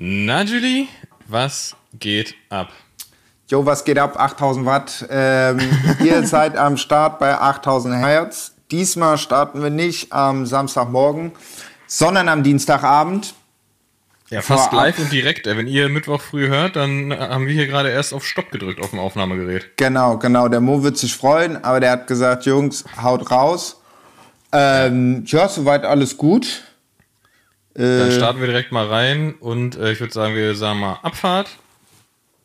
Na, Julie, was geht ab? Jo, was geht ab? 8000 Watt. Ähm, ihr seid am Start bei 8000 Hertz. Diesmal starten wir nicht am Samstagmorgen, sondern am Dienstagabend. Ja, fast Vorab. live und direkt. Wenn ihr Mittwoch früh hört, dann haben wir hier gerade erst auf Stopp gedrückt auf dem Aufnahmegerät. Genau, genau. Der Mo wird sich freuen, aber der hat gesagt, Jungs, haut raus. Ähm, ja, soweit alles gut. Dann äh, starten wir direkt mal rein und äh, ich würde sagen, wir sagen mal Abfahrt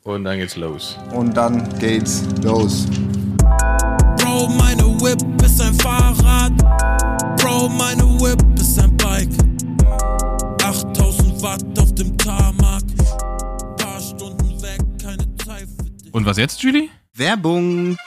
und dann geht's los. Und dann geht's los. Bro, meine Whip ist ein Fahrrad. Bro, meine Whip ist ein Bike. 8000 Watt auf dem Tarmac. Paar Stunden weg, keine Zeit für dich. Und was jetzt, Julie? Werbung.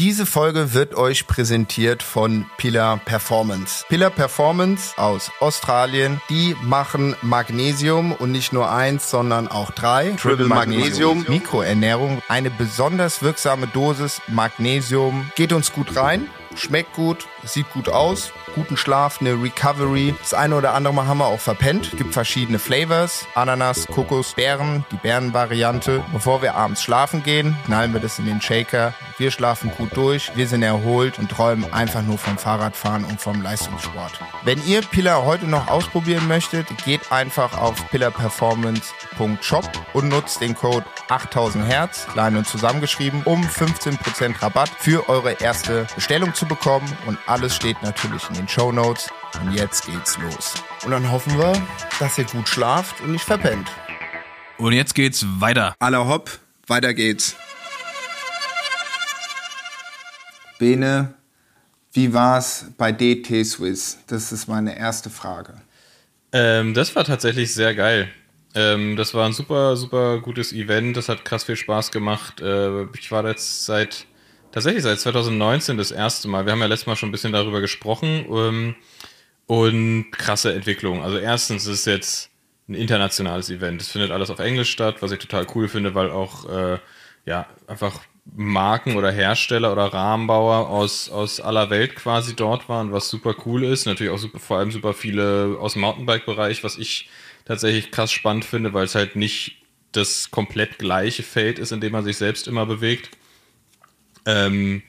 Diese Folge wird euch präsentiert von Pillar Performance. Pillar Performance aus Australien, die machen Magnesium und nicht nur eins, sondern auch drei. Triple Magnesium, Mikroernährung, eine besonders wirksame Dosis Magnesium. Geht uns gut rein, schmeckt gut, sieht gut aus guten Schlaf, eine Recovery. Das eine oder andere Mal haben wir auch verpennt. Es gibt verschiedene Flavors. Ananas, Kokos, Beeren, die Beerenvariante. Bevor wir abends schlafen gehen, knallen wir das in den Shaker. Wir schlafen gut durch, wir sind erholt und träumen einfach nur vom Fahrradfahren und vom Leistungssport. Wenn ihr Pillar heute noch ausprobieren möchtet, geht einfach auf pillarperformance.shop und nutzt den Code 8000 Hertz, klein und zusammengeschrieben, um 15% Rabatt für eure erste Bestellung zu bekommen. Und alles steht natürlich in den Show Notes. Und jetzt geht's los. Und dann hoffen wir, dass ihr gut schlaft und nicht verpennt. Und jetzt geht's weiter. Aller hopp, weiter geht's. Bene, wie war's bei DT Swiss? Das ist meine erste Frage. Ähm, das war tatsächlich sehr geil. Ähm, das war ein super, super gutes Event. Das hat krass viel Spaß gemacht. Äh, ich war jetzt seit Tatsächlich seit 2019 das erste Mal. Wir haben ja letztes Mal schon ein bisschen darüber gesprochen. Ähm, und krasse Entwicklung. Also erstens ist es jetzt ein internationales Event. Es findet alles auf Englisch statt, was ich total cool finde, weil auch äh, ja einfach Marken oder Hersteller oder Rahmenbauer aus, aus aller Welt quasi dort waren, was super cool ist. Natürlich auch super, vor allem super viele aus dem Mountainbike-Bereich, was ich tatsächlich krass spannend finde, weil es halt nicht das komplett gleiche Feld ist, in dem man sich selbst immer bewegt. Ähm,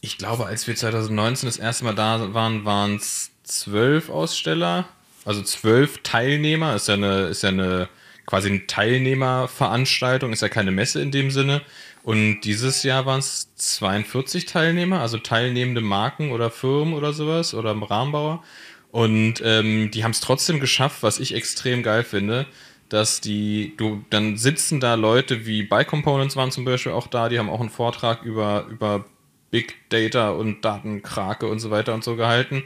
ich glaube, als wir 2019 das erste Mal da waren, waren es zwölf Aussteller, also zwölf Teilnehmer. Ist ja eine, ist ja eine quasi eine Teilnehmerveranstaltung, ist ja keine Messe in dem Sinne. Und dieses Jahr waren es 42 Teilnehmer, also teilnehmende Marken oder Firmen oder sowas oder Rahmenbauer. Und ähm, die haben es trotzdem geschafft, was ich extrem geil finde, dass die, du, dann sitzen da Leute wie Bike Components waren zum Beispiel auch da, die haben auch einen Vortrag über, über Big Data und Datenkrake und so weiter und so gehalten.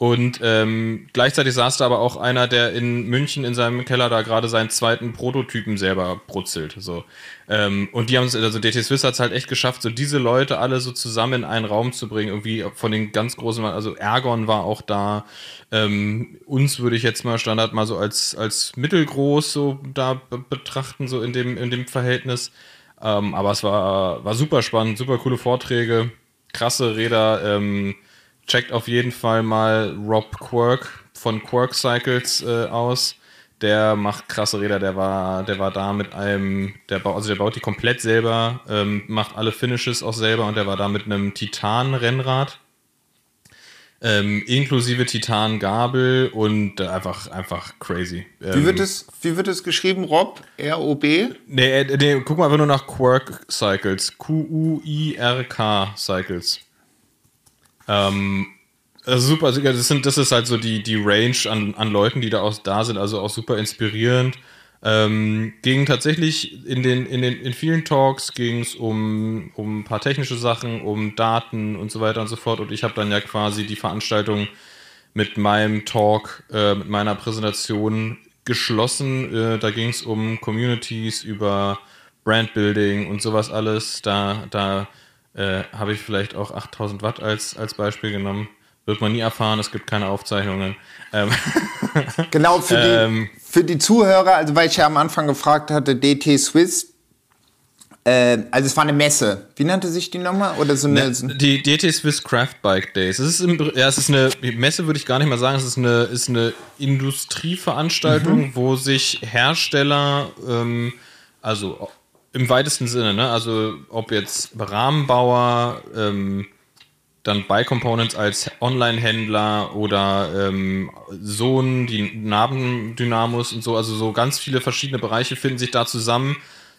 Und ähm, gleichzeitig saß da aber auch einer, der in München in seinem Keller da gerade seinen zweiten Prototypen selber brutzelt. So. Ähm, und die haben es, also DT Swiss hat es halt echt geschafft, so diese Leute alle so zusammen in einen Raum zu bringen. Irgendwie von den ganz großen, also Ergon war auch da. Ähm, uns würde ich jetzt mal Standard mal so als, als mittelgroß so da betrachten, so in dem, in dem Verhältnis. Ähm, aber es war, war super spannend, super coole Vorträge, krasse Räder. Ähm, checkt auf jeden Fall mal Rob Quirk von Quirk Cycles äh, aus. Der macht krasse Räder, der war, der war da mit einem, der baut, also der baut die komplett selber, ähm, macht alle Finishes auch selber und der war da mit einem Titan-Rennrad. Ähm, inklusive Titan-Gabel und äh, einfach, einfach crazy. Ähm, wie, wird es, wie wird es geschrieben, Rob? R-O-B? Nee, äh, nee, guck mal einfach nur nach Quirk Cycles. Q-U-I-R-K Cycles. Ähm, also super, also das, sind, das ist halt so die, die Range an, an Leuten, die da auch da sind, also auch super inspirierend. Ähm, ging tatsächlich in den, in den, in vielen Talks ging es um, um ein paar technische Sachen, um Daten und so weiter und so fort. Und ich habe dann ja quasi die Veranstaltung mit meinem Talk, äh, mit meiner Präsentation geschlossen. Äh, da ging es um Communities, über Brandbuilding und sowas alles. Da, da äh, habe ich vielleicht auch 8000 Watt als, als Beispiel genommen. Wird man nie erfahren, es gibt keine Aufzeichnungen. Ähm genau, für die, ähm, für die Zuhörer, also weil ich ja am Anfang gefragt hatte, DT Swiss, Äh, also es war eine Messe. Wie nannte sich die nochmal? Oder so eine. Ne, die DT Swiss Craft Bike Days. Es ist, im, ja, es ist eine Messe, würde ich gar nicht mal sagen. Es ist eine, ist eine Industrieveranstaltung, mhm. wo sich Hersteller, ähm, also im weitesten Sinne, ne? also ob jetzt Rahmenbauer, ähm, dann Bike Components als Online-Händler oder ähm, Sohn, die Nabendynamos und so, also so ganz viele verschiedene Bereiche finden sich da zusammen,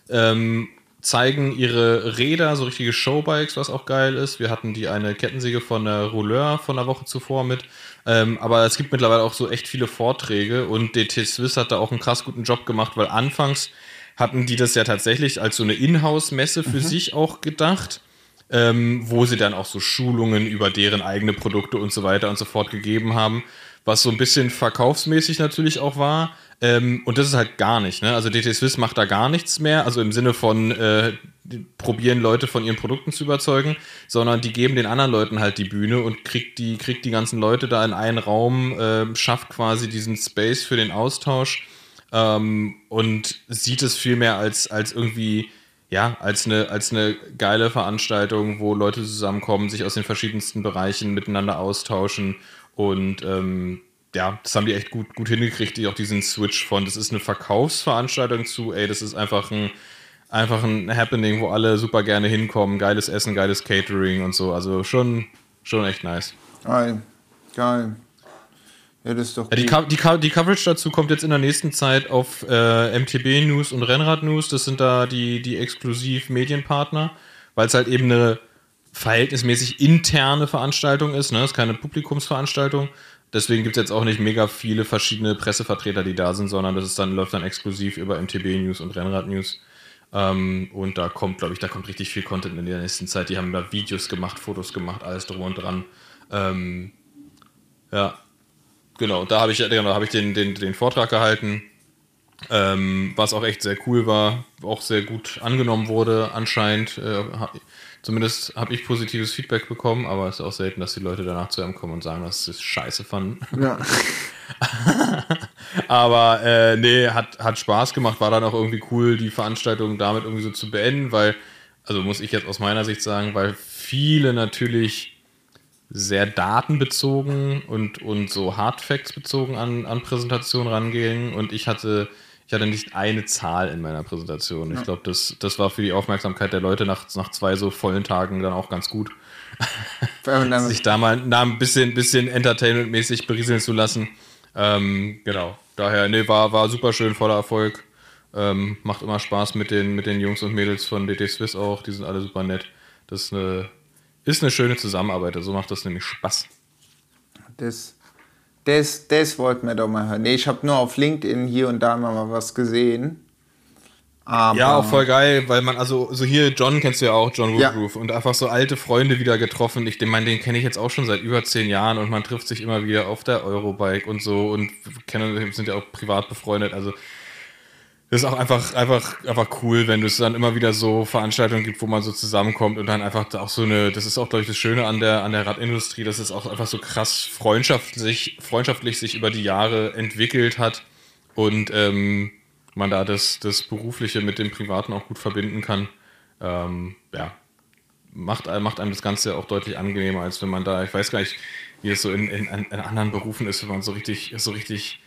ähm, zeigen ihre Räder, so richtige Showbikes, was auch geil ist. Wir hatten die eine Kettensäge von der Rouleur von der Woche zuvor mit. Ähm, aber es gibt mittlerweile auch so echt viele Vorträge und DT Swiss hat da auch einen krass guten Job gemacht, weil anfangs hatten die das ja tatsächlich als so eine Inhouse-Messe für mhm. sich auch gedacht ähm, wo sie dann auch so Schulungen über deren eigene Produkte und so weiter und so fort gegeben haben, was so ein bisschen verkaufsmäßig natürlich auch war. Ähm, und das ist halt gar nicht. Ne? Also DT Swiss macht da gar nichts mehr, also im Sinne von äh, probieren Leute von ihren Produkten zu überzeugen, sondern die geben den anderen Leuten halt die Bühne und kriegt die, kriegt die ganzen Leute da in einen Raum, äh, schafft quasi diesen Space für den Austausch ähm, und sieht es vielmehr als, als irgendwie ja, als eine, als eine geile Veranstaltung, wo Leute zusammenkommen, sich aus den verschiedensten Bereichen miteinander austauschen und ähm, ja, das haben die echt gut, gut hingekriegt, die auch diesen Switch von, das ist eine Verkaufsveranstaltung zu, ey, das ist einfach ein, einfach ein Happening, wo alle super gerne hinkommen, geiles Essen, geiles Catering und so, also schon, schon echt nice. Geil, geil. Ja, das ist doch. Die, die, die, Coverage dazu kommt jetzt in der nächsten Zeit auf äh, MTB News und Rennrad News. Das sind da die, die exklusiv Medienpartner, weil es halt eben eine verhältnismäßig interne Veranstaltung ist. Ne? Das ist keine Publikumsveranstaltung. Deswegen gibt es jetzt auch nicht mega viele verschiedene Pressevertreter, die da sind, sondern das ist dann, läuft dann exklusiv über MTB News und Rennrad News. Ähm, und da kommt, glaube ich, da kommt richtig viel Content in der nächsten Zeit. Die haben da Videos gemacht, Fotos gemacht, alles drum und dran. Ähm, ja, Genau, da habe ich, genau, hab ich den, den, den Vortrag gehalten, ähm, was auch echt sehr cool war, auch sehr gut angenommen wurde anscheinend. Äh, zumindest habe ich positives Feedback bekommen, aber es ist auch selten, dass die Leute danach zu einem kommen und sagen, dass sie es scheiße fanden. Ja. aber äh, nee, hat, hat Spaß gemacht, war dann auch irgendwie cool, die Veranstaltung damit irgendwie so zu beenden, weil, also muss ich jetzt aus meiner Sicht sagen, weil viele natürlich sehr datenbezogen und, und so Hardfacts bezogen an, an Präsentationen rangehen und ich hatte, ich hatte nicht eine Zahl in meiner Präsentation. Ja. Ich glaube, das, das war für die Aufmerksamkeit der Leute nach, nach zwei so vollen Tagen dann auch ganz gut. Sich da mal da ein bisschen, bisschen entertainmentmäßig berieseln zu lassen. Ähm, genau. Daher, nee, war, war super schön, voller Erfolg. Ähm, macht immer Spaß mit den, mit den Jungs und Mädels von DT Swiss auch. Die sind alle super nett. Das ist eine ist eine schöne Zusammenarbeit, so also macht das nämlich Spaß. Das, das, das wollten wir doch mal hören. Nee, ich habe nur auf LinkedIn hier und da mal was gesehen. Aber ja, auch voll geil, weil man, also so hier, John kennst du ja auch, John Woodruff, ja. und einfach so alte Freunde wieder getroffen. Ich meine, den kenne ich jetzt auch schon seit über zehn Jahren und man trifft sich immer wieder auf der Eurobike und so und kennen, sind ja auch privat befreundet. Also das ist auch einfach, einfach, einfach cool, wenn es dann immer wieder so Veranstaltungen gibt, wo man so zusammenkommt und dann einfach auch so eine, das ist auch, glaube ich, das Schöne an der, an der Radindustrie, dass es auch einfach so krass freundschaftlich, freundschaftlich sich über die Jahre entwickelt hat und ähm, man da das, das Berufliche mit dem Privaten auch gut verbinden kann. Ähm, ja, macht, macht einem das Ganze auch deutlich angenehmer, als wenn man da, ich weiß gar nicht, wie es so in, in, in anderen Berufen ist, wenn man so richtig, so richtig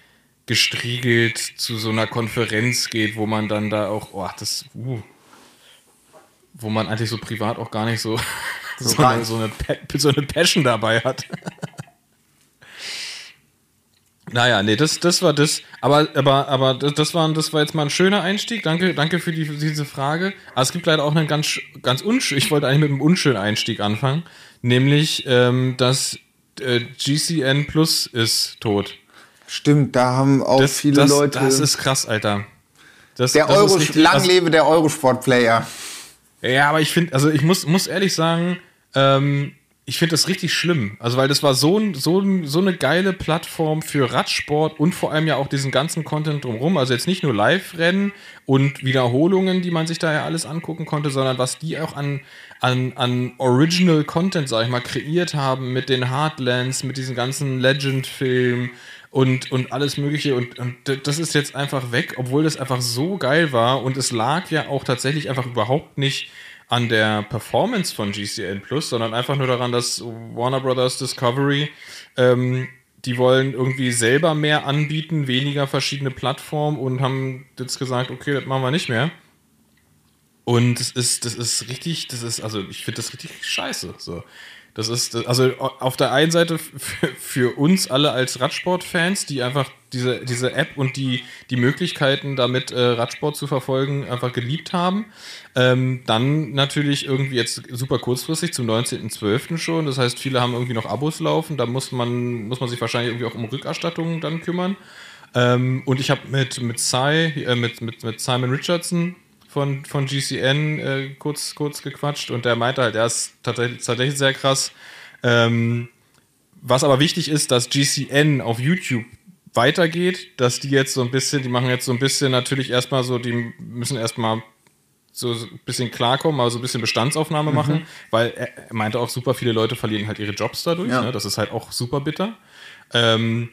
gestriegelt zu so einer Konferenz geht, wo man dann da auch, oh, das, uh, wo man eigentlich so privat auch gar nicht so, so, so, eine, so, eine, so eine Passion dabei hat. Naja, nee, das, das war das. Aber, aber, aber das, war, das war jetzt mal ein schöner Einstieg. Danke, danke für, die, für diese Frage. Aber es gibt leider auch einen ganz, ganz unschön. Ich wollte eigentlich mit einem unschönen Einstieg anfangen. Nämlich, ähm, dass äh, GCN Plus ist tot. Stimmt, da haben auch das, viele das, Leute. Das ist krass, Alter. Das, der das Euro, richtig, lang lebe der Eurosport-Player. Ja, aber ich finde, also ich muss, muss ehrlich sagen, ähm, ich finde das richtig schlimm. Also, weil das war so, so, so eine geile Plattform für Radsport und vor allem ja auch diesen ganzen Content drumherum. Also jetzt nicht nur Live-Rennen und Wiederholungen, die man sich da ja alles angucken konnte, sondern was die auch an, an, an Original Content, sag ich mal, kreiert haben mit den Hardlands, mit diesen ganzen Legend-Filmen und, und alles Mögliche. Und, und das ist jetzt einfach weg, obwohl das einfach so geil war. Und es lag ja auch tatsächlich einfach überhaupt nicht an der Performance von GCN Plus, sondern einfach nur daran, dass Warner Brothers Discovery, ähm, die wollen irgendwie selber mehr anbieten, weniger verschiedene Plattformen und haben jetzt gesagt, okay, das machen wir nicht mehr. Und das ist, das ist richtig, das ist, also ich finde das richtig scheiße. So. Das ist, also auf der einen Seite für uns alle als Radsportfans, die einfach diese, diese App und die, die Möglichkeiten, damit äh, Radsport zu verfolgen, einfach geliebt haben. Ähm, dann natürlich irgendwie jetzt super kurzfristig zum 19.12. schon. Das heißt, viele haben irgendwie noch Abos laufen. Da muss man, muss man sich wahrscheinlich irgendwie auch um Rückerstattungen dann kümmern. Ähm, und ich habe mit, mit, Cy, äh, mit, mit, mit Simon Richardson von, von GCN äh, kurz, kurz gequatscht und der meinte halt, er ist tatsächlich, tatsächlich sehr krass. Ähm, was aber wichtig ist, dass GCN auf YouTube weitergeht, dass die jetzt so ein bisschen, die machen jetzt so ein bisschen natürlich erstmal so, die müssen erstmal so ein bisschen klarkommen, also ein bisschen Bestandsaufnahme mhm. machen, weil er meinte auch, super viele Leute verlieren halt ihre Jobs dadurch. Ja. Ne? Das ist halt auch super bitter. Ähm,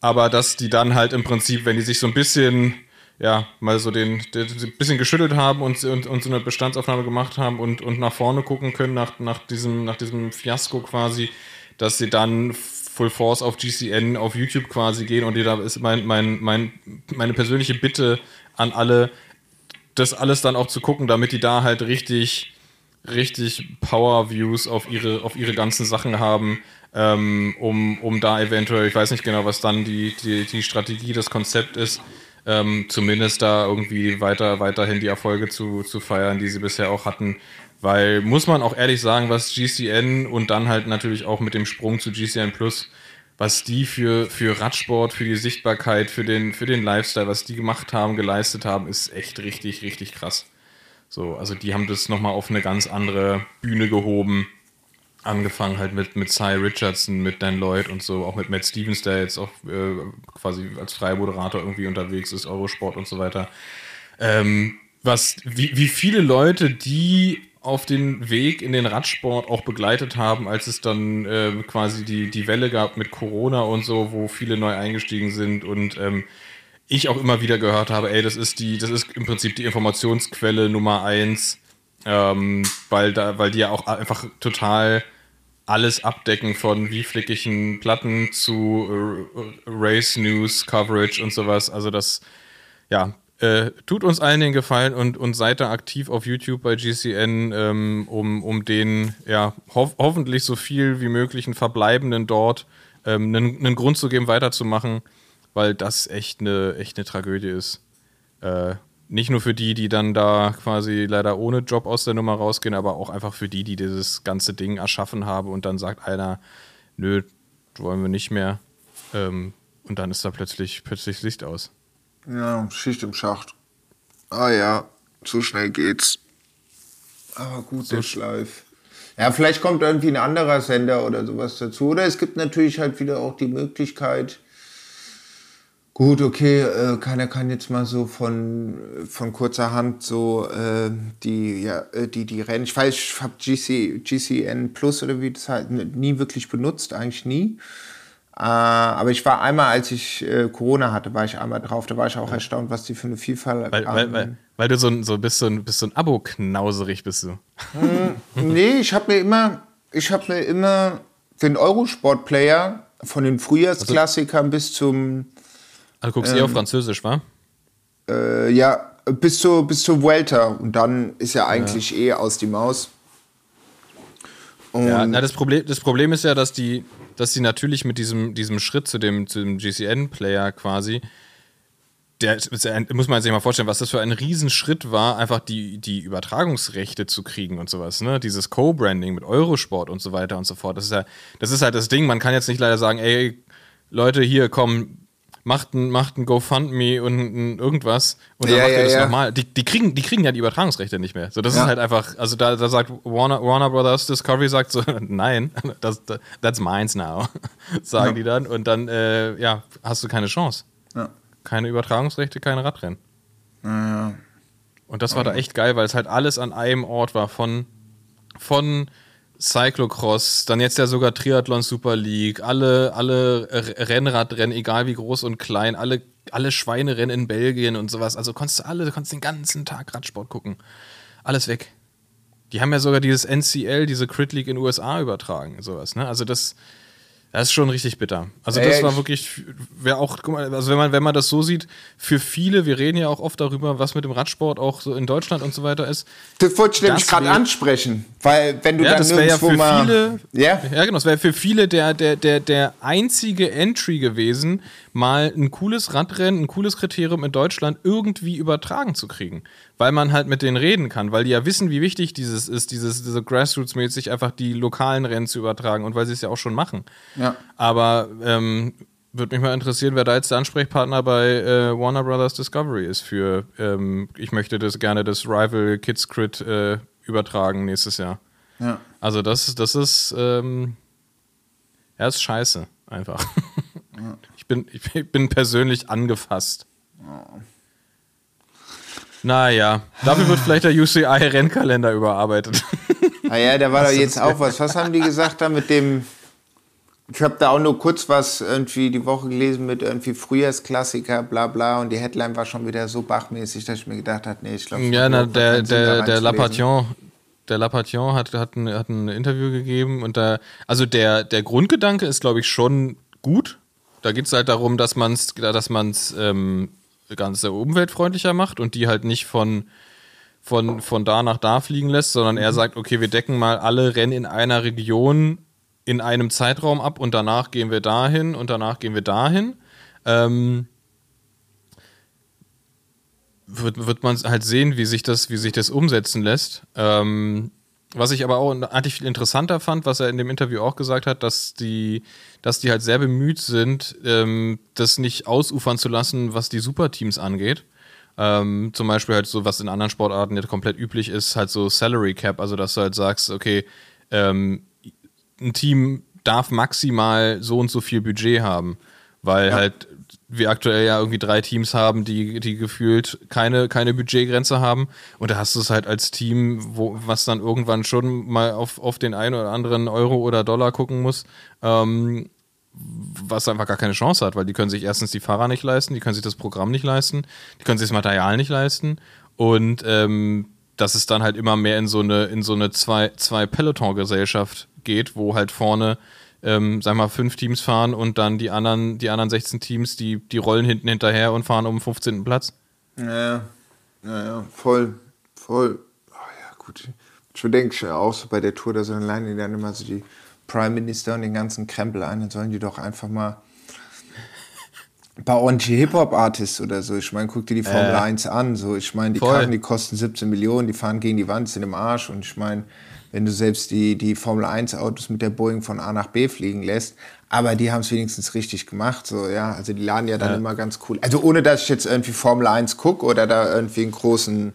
aber dass die dann halt im Prinzip, wenn die sich so ein bisschen ja, mal so den, den, den bisschen geschüttelt haben und, und, und, so eine Bestandsaufnahme gemacht haben und, und nach vorne gucken können nach, nach, diesem, nach diesem Fiasko quasi, dass sie dann Full Force auf GCN, auf YouTube quasi gehen und da ist mein, mein, mein, meine persönliche Bitte an alle, das alles dann auch zu gucken, damit die da halt richtig, richtig Power-Views auf ihre, auf ihre ganzen Sachen haben, ähm, um, um da eventuell, ich weiß nicht genau, was dann die, die, die Strategie, das Konzept ist, ähm, zumindest da irgendwie weiter, weiterhin die Erfolge zu, zu feiern, die sie bisher auch hatten. Weil, muss man auch ehrlich sagen, was GCN und dann halt natürlich auch mit dem Sprung zu GCN Plus, was die für, für Radsport, für die Sichtbarkeit, für den, für den Lifestyle, was die gemacht haben, geleistet haben, ist echt richtig, richtig krass. So, also die haben das nochmal auf eine ganz andere Bühne gehoben angefangen halt mit, mit Cy Richardson, mit Dan Lloyd und so, auch mit Matt Stevens, der jetzt auch äh, quasi als freier Moderator irgendwie unterwegs ist, Eurosport und so weiter. Ähm, was, wie, wie viele Leute, die auf den Weg in den Radsport auch begleitet haben, als es dann äh, quasi die, die Welle gab mit Corona und so, wo viele neu eingestiegen sind und ähm, ich auch immer wieder gehört habe, ey, das ist die, das ist im Prinzip die Informationsquelle Nummer eins, ähm, weil da, weil die ja auch einfach total alles abdecken von wie einen Platten zu äh, Race News, Coverage und sowas. Also das, ja, äh, tut uns allen den Gefallen und, und seid da aktiv auf YouTube bei GCN, ähm, um, um den, ja, ho hoffentlich so viel wie möglich Verbleibenden dort ähm, einen, einen Grund zu geben, weiterzumachen, weil das echt eine, echt eine Tragödie ist. Äh, nicht nur für die, die dann da quasi leider ohne Job aus der Nummer rausgehen, aber auch einfach für die, die dieses ganze Ding erschaffen haben und dann sagt einer, nö, wollen wir nicht mehr. Ähm, und dann ist da plötzlich, plötzlich Licht aus. Ja, Schicht im Schacht. Ah ja, so schnell geht's. Aber gut, so der Schleif. Ja, vielleicht kommt irgendwie ein anderer Sender oder sowas dazu. Oder es gibt natürlich halt wieder auch die Möglichkeit, Gut, okay, äh, keiner kann jetzt mal so von, von kurzer Hand so äh, die, ja, äh, die, die Rennen. Ich weiß, ich habe GC, GCN Plus oder wie das halt nie wirklich benutzt, eigentlich nie. Äh, aber ich war einmal, als ich äh, Corona hatte, war ich einmal drauf. Da war ich auch ja. erstaunt, was die für eine Vielfalt weil, haben. Weil, weil, weil, du so, ein, so bist, so ein, bist so ein Abo-knauserig bist du. Hm, nee, ich habe mir immer, ich habe mir immer den Eurosport-Player von den Frühjahrsklassikern also, bis zum also guckst du ähm, eh auf Französisch, wa? Äh, ja, bis zur, bis zur Vuelta. Und dann ist ja eigentlich ja. eh aus die Maus. Und ja, na, das Problem, das Problem ist ja, dass die, dass die natürlich mit diesem, diesem Schritt zu dem, zu dem GCN-Player quasi, der, muss man sich mal vorstellen, was das für ein Riesenschritt war, einfach die, die Übertragungsrechte zu kriegen und sowas, ne? Dieses Co-Branding mit Eurosport und so weiter und so fort. Das ist ja, das ist halt das Ding, man kann jetzt nicht leider sagen, ey, Leute, hier kommen, macht ein, macht ein GoFundMe und ein irgendwas und dann ja, macht ihr ja, das ja. nochmal. Die, die, kriegen, die kriegen ja die Übertragungsrechte nicht mehr. So, das ist halt einfach, also da, da sagt Warner, Warner Brothers Discovery sagt so, nein, das, that's mines now, sagen die dann. Und dann, äh, ja, hast du keine Chance. Keine Übertragungsrechte, keine Radrennen. Und das war da echt geil, weil es halt alles an einem Ort war, von, von Cyclocross, dann jetzt ja sogar Triathlon Super League, alle, alle Rennradrennen, egal wie groß und klein, alle, alle Schweinerennen in Belgien und sowas. Also konntest du alle, du konntest den ganzen Tag Radsport gucken. Alles weg. Die haben ja sogar dieses NCL, diese Crit League in den USA übertragen, sowas, ne? Also das, das ist schon richtig bitter. Also das Ey, war wirklich, wäre auch, also wenn man, wenn man das so sieht, für viele, wir reden ja auch oft darüber, was mit dem Radsport auch so in Deutschland und so weiter ist. Das wollte ich nämlich gerade ansprechen, weil wenn du ja, dann das nirgendwo ja für mal, viele, ja? ja genau, das wäre für viele der, der, der, der einzige Entry gewesen, mal ein cooles Radrennen, ein cooles Kriterium in Deutschland irgendwie übertragen zu kriegen weil man halt mit denen reden kann, weil die ja wissen, wie wichtig dieses ist, dieses, diese Grassroots-mäßig einfach die lokalen Rennen zu übertragen und weil sie es ja auch schon machen. Ja. Aber ähm, würde mich mal interessieren, wer da jetzt der Ansprechpartner bei äh, Warner Brothers Discovery ist für, ähm, ich möchte das gerne das Rival Kids Crit äh, übertragen nächstes Jahr. Ja. Also das, das ist, ähm, ja, ist scheiße, einfach. Ja. Ich, bin, ich bin persönlich angefasst. Oh. Naja, dafür wird vielleicht der UCI-Rennkalender überarbeitet. Ah ja, da war doch jetzt auch was. Was haben die gesagt da mit dem. Ich habe da auch nur kurz was irgendwie die Woche gelesen mit irgendwie Frühjahrsklassiker, bla bla. Und die Headline war schon wieder so bachmäßig, dass ich mir gedacht habe, nee, ich glaube Ja, na, der, der, der Lapation, der Lapation hat, hat, ein, hat ein Interview gegeben und da, also der, der Grundgedanke ist, glaube ich, schon gut. Da geht es halt darum, dass man es dass man's, ähm, Ganze umweltfreundlicher macht und die halt nicht von, von, von da nach da fliegen lässt, sondern er mhm. sagt, okay, wir decken mal alle Rennen in einer Region in einem Zeitraum ab und danach gehen wir dahin und danach gehen wir dahin. Ähm, wird, wird man halt sehen, wie sich das, wie sich das umsetzen lässt. Ähm, was ich aber auch eigentlich viel interessanter fand, was er in dem Interview auch gesagt hat, dass die, dass die halt sehr bemüht sind, ähm, das nicht ausufern zu lassen, was die Superteams angeht. Ähm, zum Beispiel halt so, was in anderen Sportarten jetzt komplett üblich ist, halt so Salary Cap, also dass du halt sagst, okay, ähm, ein Team darf maximal so und so viel Budget haben, weil ja. halt wir aktuell ja irgendwie drei Teams haben, die, die gefühlt keine, keine Budgetgrenze haben. Und da hast du es halt als Team, wo, was dann irgendwann schon mal auf, auf den einen oder anderen Euro oder Dollar gucken muss, ähm, was einfach gar keine Chance hat, weil die können sich erstens die Fahrer nicht leisten, die können sich das Programm nicht leisten, die können sich das Material nicht leisten. Und ähm, dass es dann halt immer mehr in so eine, in so eine zwei, zwei geht, wo halt vorne ähm, sag mal, fünf Teams fahren und dann die anderen, die anderen 16 Teams, die, die rollen hinten hinterher und fahren um den 15. Platz. Ja, ja, ja, voll, voll. Oh, ja, gut. Ich denke auch so bei der Tour, da so alleine die dann immer so die Prime Minister und den ganzen Krempel ein, dann sollen die doch einfach mal ein paar ordentliche Hip-Hop-Artists oder so. Ich meine, guck dir die Formel äh, 1 an. So, ich meine, die voll. Karten, die kosten 17 Millionen, die fahren gegen die Wand, sind im Arsch. Und ich meine, wenn du selbst die, die Formel 1 Autos mit der Boeing von A nach B fliegen lässt. Aber die haben es wenigstens richtig gemacht, so, ja. Also die laden ja dann ja. immer ganz cool. Also ohne, dass ich jetzt irgendwie Formel 1 gucke oder da irgendwie einen großen.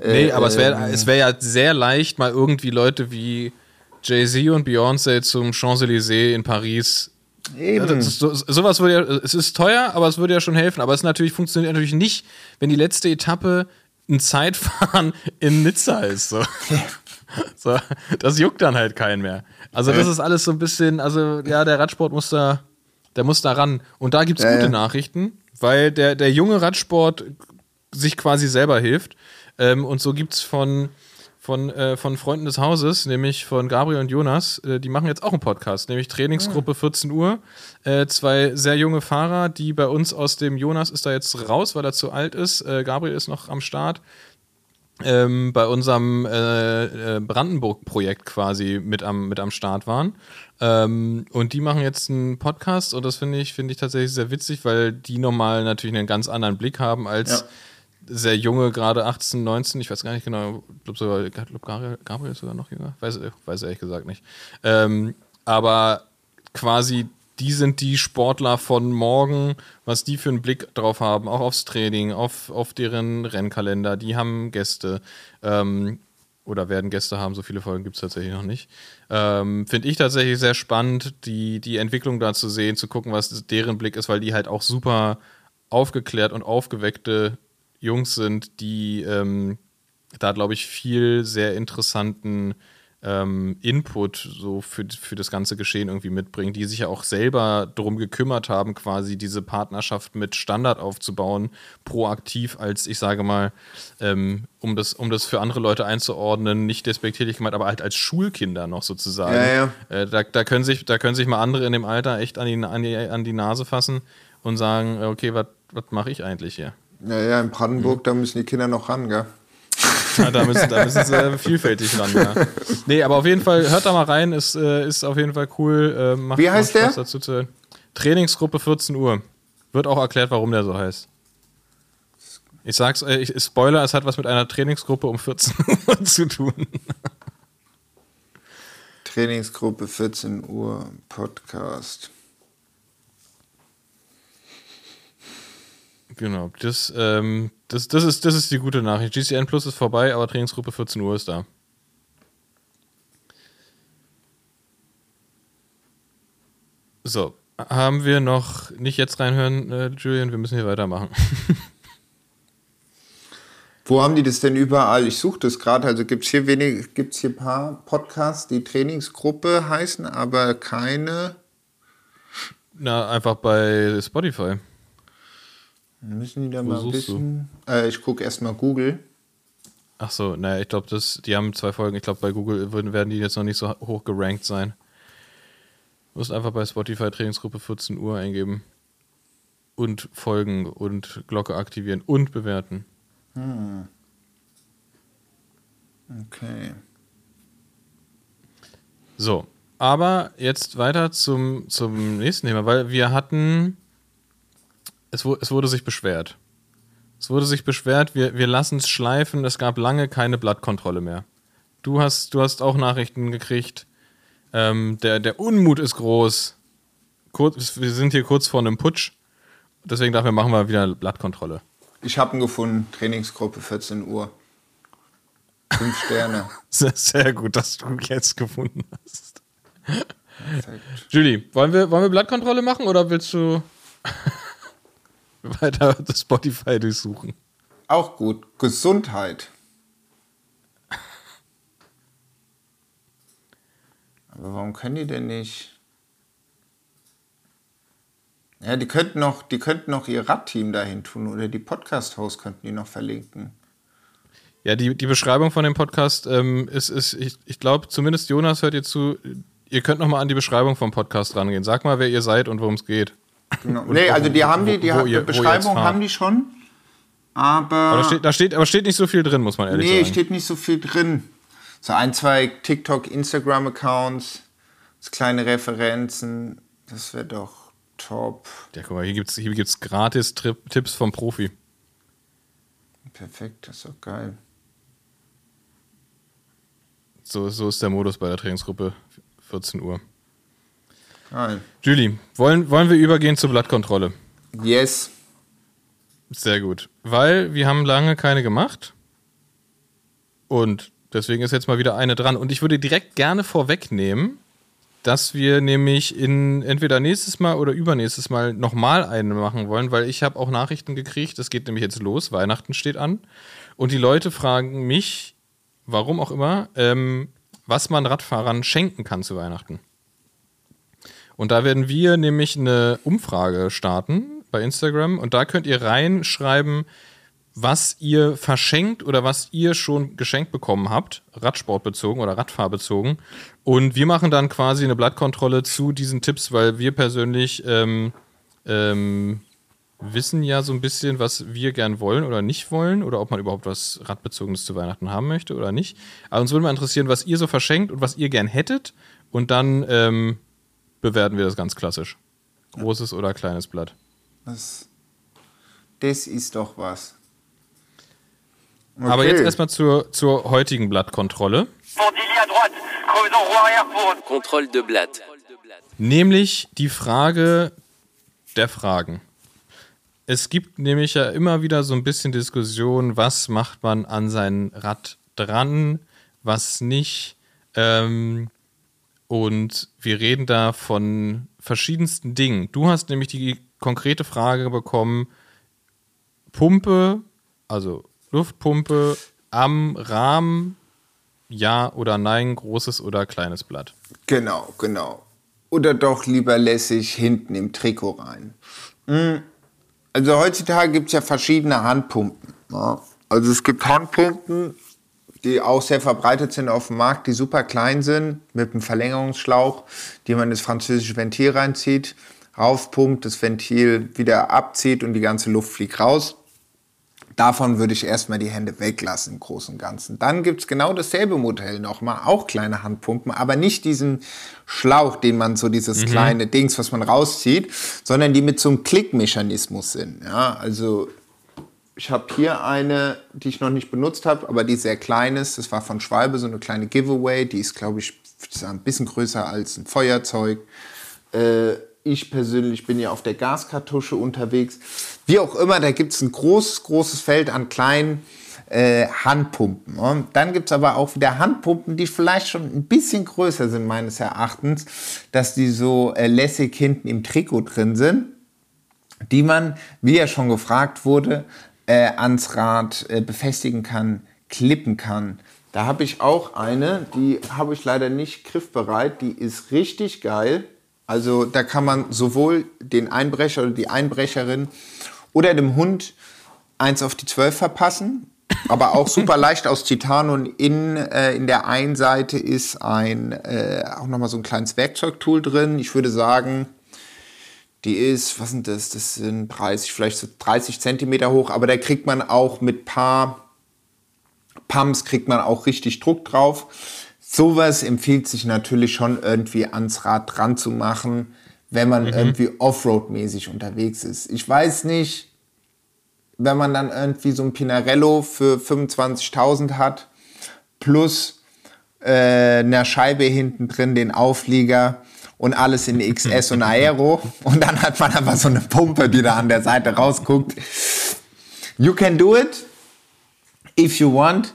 Äh, nee, aber es wäre ähm, es wär ja sehr leicht, mal irgendwie Leute wie Jay-Z und Beyoncé zum Champs-Élysées in Paris Eben. So, sowas würde ja, es ist teuer, aber es würde ja schon helfen. Aber es natürlich funktioniert natürlich nicht, wenn die letzte Etappe ein Zeitfahren in Nizza ist. So. So, das juckt dann halt keinen mehr. Also das ist alles so ein bisschen, also ja, der Radsport muss da, der muss da ran. Und da gibt es ja, gute ja. Nachrichten, weil der, der junge Radsport sich quasi selber hilft. Ähm, und so gibt es von, von, äh, von Freunden des Hauses, nämlich von Gabriel und Jonas, äh, die machen jetzt auch einen Podcast, nämlich Trainingsgruppe 14 ah. Uhr. Äh, zwei sehr junge Fahrer, die bei uns aus dem Jonas ist da jetzt raus, weil er zu alt ist. Äh, Gabriel ist noch am Start ähm, bei unserem äh, äh, Brandenburg-Projekt quasi mit am, mit am Start waren. Ähm, und die machen jetzt einen Podcast und das finde ich, finde ich tatsächlich sehr witzig, weil die nochmal natürlich einen ganz anderen Blick haben als ja. sehr junge, gerade 18, 19, ich weiß gar nicht genau, ich glaube sogar, glaub Gabriel, Gabriel ist sogar noch jünger, weiß, weiß ehrlich gesagt nicht. Ähm, aber quasi die sind die Sportler von morgen, was die für einen Blick drauf haben, auch aufs Training, auf, auf deren Rennkalender. Die haben Gäste ähm, oder werden Gäste haben, so viele Folgen gibt es tatsächlich noch nicht. Ähm, Finde ich tatsächlich sehr spannend, die, die Entwicklung da zu sehen, zu gucken, was deren Blick ist, weil die halt auch super aufgeklärt und aufgeweckte Jungs sind, die ähm, da, glaube ich, viel sehr interessanten ähm, Input so für, für das ganze Geschehen irgendwie mitbringen, die sich ja auch selber darum gekümmert haben, quasi diese Partnerschaft mit Standard aufzubauen, proaktiv als, ich sage mal, ähm, um, das, um das für andere Leute einzuordnen, nicht despektierlich gemeint, aber halt als Schulkinder noch sozusagen. Ja, ja. Äh, da, da, können sich, da können sich mal andere in dem Alter echt an die, an die, an die Nase fassen und sagen, äh, okay, was mache ich eigentlich hier? Ja, ja, in Brandenburg, da müssen die Kinder noch ran, gell? Ja, da müssen, da müssen sie äh, vielfältig ran, ja. Nee, aber auf jeden Fall, hört da mal rein, ist, äh, ist auf jeden Fall cool. Äh, macht, Wie heißt der? Dazu zu, Trainingsgruppe 14 Uhr. Wird auch erklärt, warum der so heißt. Ich sag's, ich, Spoiler, es hat was mit einer Trainingsgruppe um 14 Uhr zu tun. Trainingsgruppe 14 Uhr Podcast. Genau, das, ähm, das, das, ist, das ist die gute Nachricht. GCN Plus ist vorbei, aber Trainingsgruppe 14 Uhr ist da. So, haben wir noch nicht jetzt reinhören, äh, Julian, wir müssen hier weitermachen. Wo haben die das denn überall? Ich suche das gerade. Also gibt es hier wenig, gibt es hier ein paar Podcasts, die Trainingsgruppe heißen, aber keine. Na, einfach bei Spotify. Müssen die da Wo mal wissen? Äh, ich gucke erstmal Google. Ach so, naja, ich glaube, die haben zwei Folgen. Ich glaube, bei Google würden, werden die jetzt noch nicht so hoch gerankt sein. Du musst einfach bei Spotify Trainingsgruppe 14 Uhr eingeben. Und folgen und Glocke aktivieren und bewerten. Okay. So, aber jetzt weiter zum, zum nächsten Thema, weil wir hatten. Es, es wurde sich beschwert. Es wurde sich beschwert, wir, wir lassen es schleifen, es gab lange keine Blattkontrolle mehr. Du hast, du hast auch Nachrichten gekriegt. Ähm, der, der Unmut ist groß. Kurz, wir sind hier kurz vor einem Putsch. Deswegen dachten wir, machen wir wieder Blattkontrolle. Ich habe ihn gefunden. Trainingsgruppe 14 Uhr. Fünf Sterne. Sehr, sehr gut, dass du jetzt gefunden hast. Perfekt. Julie, wollen wir, wollen wir Blattkontrolle machen oder willst du weiter das Spotify durchsuchen? Auch gut. Gesundheit. Aber warum können die denn nicht? Ja, die könnten noch, die könnten noch ihr Radteam dahin tun oder die Podcast-Host könnten die noch verlinken. Ja, die, die Beschreibung von dem Podcast ähm, ist, ist ich, ich glaube, zumindest Jonas hört ihr zu. Ihr könnt noch mal an die Beschreibung vom Podcast rangehen. Sag mal, wer ihr seid und worum es geht. Genau. Nee, also die haben die, die wo haben, ihr- wo Beschreibung haben die schon. Aber, Aber da steht, da steht, aber steht nicht so viel drin, muss man ehrlich nee, sagen. steht nicht so viel drin. So ein, zwei TikTok, Instagram-Accounts, kleine Referenzen. Das wäre doch top. Ja, guck mal, hier gibt's hier gibt's gratis Trip, Tipps vom Profi. Perfekt, das ist doch geil. So, so ist der Modus bei der Trainingsgruppe 14 Uhr. Geil. Julie, wollen, wollen wir übergehen zur Blattkontrolle? Yes. Sehr gut. Weil wir haben lange keine gemacht. Und deswegen ist jetzt mal wieder eine dran. Und ich würde direkt gerne vorwegnehmen, dass wir nämlich in entweder nächstes Mal oder übernächstes Mal nochmal eine machen wollen, weil ich habe auch Nachrichten gekriegt, es geht nämlich jetzt los, Weihnachten steht an. Und die Leute fragen mich, warum auch immer, ähm, was man Radfahrern schenken kann zu Weihnachten. Und da werden wir nämlich eine Umfrage starten bei Instagram und da könnt ihr reinschreiben, was ihr verschenkt oder was ihr schon geschenkt bekommen habt, Radsportbezogen oder Radfahrbezogen. Und wir machen dann quasi eine Blattkontrolle zu diesen Tipps, weil wir persönlich ähm, ähm, wissen ja so ein bisschen, was wir gern wollen oder nicht wollen oder ob man überhaupt was Radbezogenes zu Weihnachten haben möchte oder nicht. Aber uns würde mal interessieren, was ihr so verschenkt und was ihr gern hättet. Und dann ähm, bewerten wir das ganz klassisch. Großes oder kleines Blatt. Das, das ist doch was. Aber Okay. jetzt erstmal zur, zur heutigen Blattkontrolle. Contrôle de blatte. Nämlich die Frage der Fragen. Es gibt nämlich ja immer wieder so ein bisschen Diskussion, was macht man an sein Rad dran, was nicht. Ähm, und wir reden da von verschiedensten Dingen. Du hast nämlich die konkrete Frage bekommen, Pumpe, also Luftpumpe am Rahmen ja oder nein, großes oder kleines Blatt. Genau, genau. Oder doch lieber lässig hinten im Trikot rein. Hm. Also heutzutage gibt es ja verschiedene Handpumpen. Ja. Also es gibt Handpumpen, die auch sehr verbreitet sind auf dem Markt, die super klein sind, mit einem Verlängerungsschlauch, die man ins französische Ventil reinzieht, raufpumpt, das Ventil wieder abzieht und die ganze Luft fliegt raus. Davon würde ich erstmal die Hände weglassen im Großen und Ganzen. Dann gibt's genau dasselbe Modell nochmal, auch kleine Handpumpen, aber nicht diesen Schlauch, den man so dieses mhm. kleine Dings, was man rauszieht, sondern die mit so einem Klickmechanismus sind. Ja, also ich habe hier eine, die ich noch nicht benutzt habe, aber die sehr klein ist. Das war von Schwalbe, so eine kleine Giveaway. Die ist, glaube ich, ein bisschen größer als ein Feuerzeug. Äh, ich persönlich bin ja auf der Gaskartusche unterwegs. Wie auch immer, da gibt es ein großes, großes Feld an kleinen äh, Handpumpen. Und dann gibt es aber auch wieder Handpumpen, die vielleicht schon ein bisschen größer sind, meines Erachtens, dass die so äh, lässig hinten im Trikot drin sind, die man, wie ja schon gefragt wurde, äh, ans Rad äh, befestigen kann, klippen kann. Da habe ich auch eine, die habe ich leider nicht griffbereit, die ist richtig geil. Also da kann man sowohl den Einbrecher oder die Einbrecherin oder dem Hund eins auf die zwölf verpassen, aber auch super leicht aus Titan und in, äh, in der einen Seite ist ein, äh, auch nochmal so ein kleines Werkzeugtool drin. Ich würde sagen, die ist, was sind das? Das sind 30, vielleicht so 30 Zentimeter hoch, aber da kriegt man auch mit paar Pumps kriegt man auch richtig Druck drauf. Sowas empfiehlt sich natürlich schon irgendwie ans Rad dran zu machen, wenn man mhm. irgendwie Offroad-mäßig unterwegs ist. Ich weiß nicht, wenn man dann irgendwie so ein Pinarello für 25.000 hat, plus äh, einer Scheibe hinten drin, den Auflieger und alles in XS und Aero und dann hat man aber so eine Pumpe, die da an der Seite rausguckt. You can do it if you want,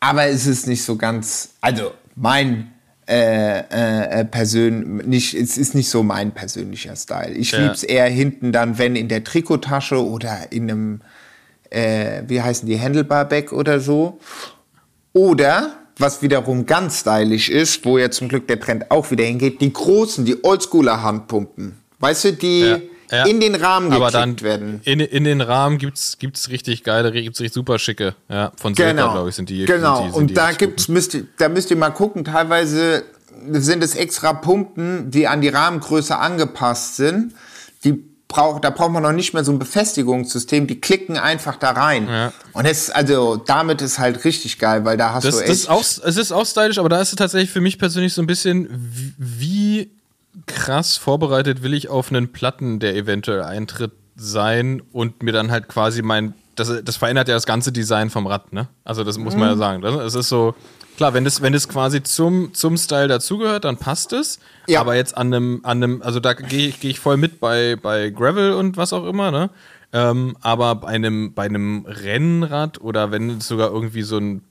aber es ist nicht so ganz, also mein äh, äh, äh, Persön nicht, es ist nicht so mein persönlicher Style. Ich ja. lieb's eher hinten dann, wenn in der Trikottasche oder in einem, äh, wie heißen die, Handlebar-Bag oder so. Oder, was wiederum ganz stylisch ist, wo ja zum Glück der Trend auch wieder hingeht, die großen, die Oldschooler Handpumpen. Weißt du, die, ja ja. in den Rahmen Aber dann werden. In, in den Rahmen gibt's gibt's richtig geile, gibt's richtig super schicke. Ja, von Silka, genau. glaube ich, sind die. Genau. Sind die, sind und die da gibt's müsst ihr, da müsst ihr mal gucken. Teilweise sind es extra Pumpen, die an die Rahmengröße angepasst sind. Die braucht, da braucht man noch nicht mehr so ein Befestigungssystem, die klicken einfach da rein. Ja. Und es, also, damit ist halt richtig geil, weil da hast das, du echt. Das ist auch, es ist auch stylisch, aber da ist es tatsächlich für mich persönlich so ein bisschen, wie krass vorbereitet will ich auf einen Platten, der eventuell eintritt, sein und mir dann halt quasi mein. Das, das verändert ja das ganze Design vom Rad, ne? Also, das muss man ja mhm. sagen. Es ist so. Klar, wenn das, wenn das quasi zum, zum Style dazugehört, dann passt es. Ja. Aber jetzt an einem, an einem, also da gehe ich, geh ich voll mit bei, bei Gravel und was auch immer, ne? Ähm, aber bei einem, bei einem Rennrad oder wenn es sogar irgendwie so ein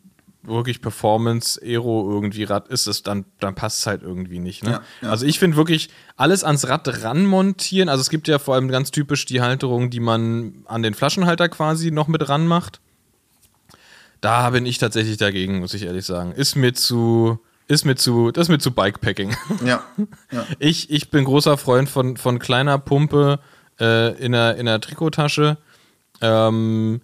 wirklich Performance-Aero irgendwie Rad ist es, dann, dann passt es halt irgendwie nicht. Ne? Ja, ja. Also ich finde wirklich, alles ans Rad ranmontieren, also es gibt ja vor allem ganz typisch die Halterung, die man an den Flaschenhalter quasi noch mit ran macht. Da bin ich tatsächlich dagegen, muss ich ehrlich sagen. Ist mir zu, ist mir zu, das ist mir zu Bikepacking. Ja. ja. Ich, ich bin großer Freund von, von kleiner Pumpe äh, in, der, in der Trikottasche. Ähm,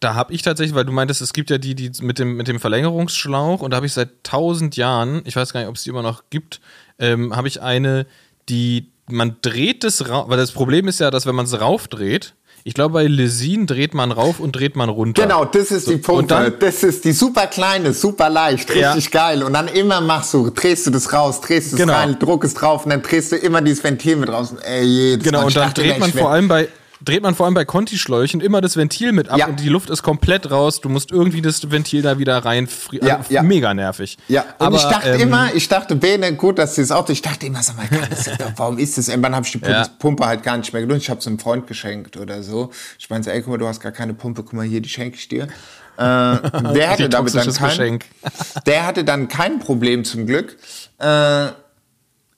da habe ich tatsächlich, weil du meintest, es gibt ja die, die mit dem, mit dem Verlängerungsschlauch und da habe ich seit tausend Jahren, ich weiß gar nicht, ob es die immer noch gibt, ähm, habe ich eine, die, man dreht es rauf, weil das Problem ist ja, dass wenn man es raufdreht, ich glaube, bei Lesin dreht man rauf und dreht man runter. Genau, das ist so, die Pumpe. Dann, das ist die super kleine, super leicht, richtig ja. geil. Und dann immer machst du, drehst du das raus, drehst du es genau. rein, druck es drauf und dann drehst du immer dieses Ventil mit raus. Ey, jedes genau, und dann dreht man vor allem bei, dreht man vor allem bei Conti-Schläuchen immer das Ventil mit ab ja. und die Luft ist komplett raus. Du musst irgendwie das Ventil da wieder rein. Also ja, ja. Mega nervig. Ja, und Aber, ich dachte ähm, immer, ich dachte, Bene, gut, dass sie es auch, ich dachte immer, sag mal, das, warum ist das? Irgendwann habe ich die Pumpe, halt gar nicht mehr genutzt. Ich habe es einem Freund geschenkt oder so. Ich meine so, ey, guck mal, du hast gar keine Pumpe, guck mal hier, die schenke ich dir. Äh, der hatte damit dann kein, der hatte dann kein Problem zum Glück. Äh,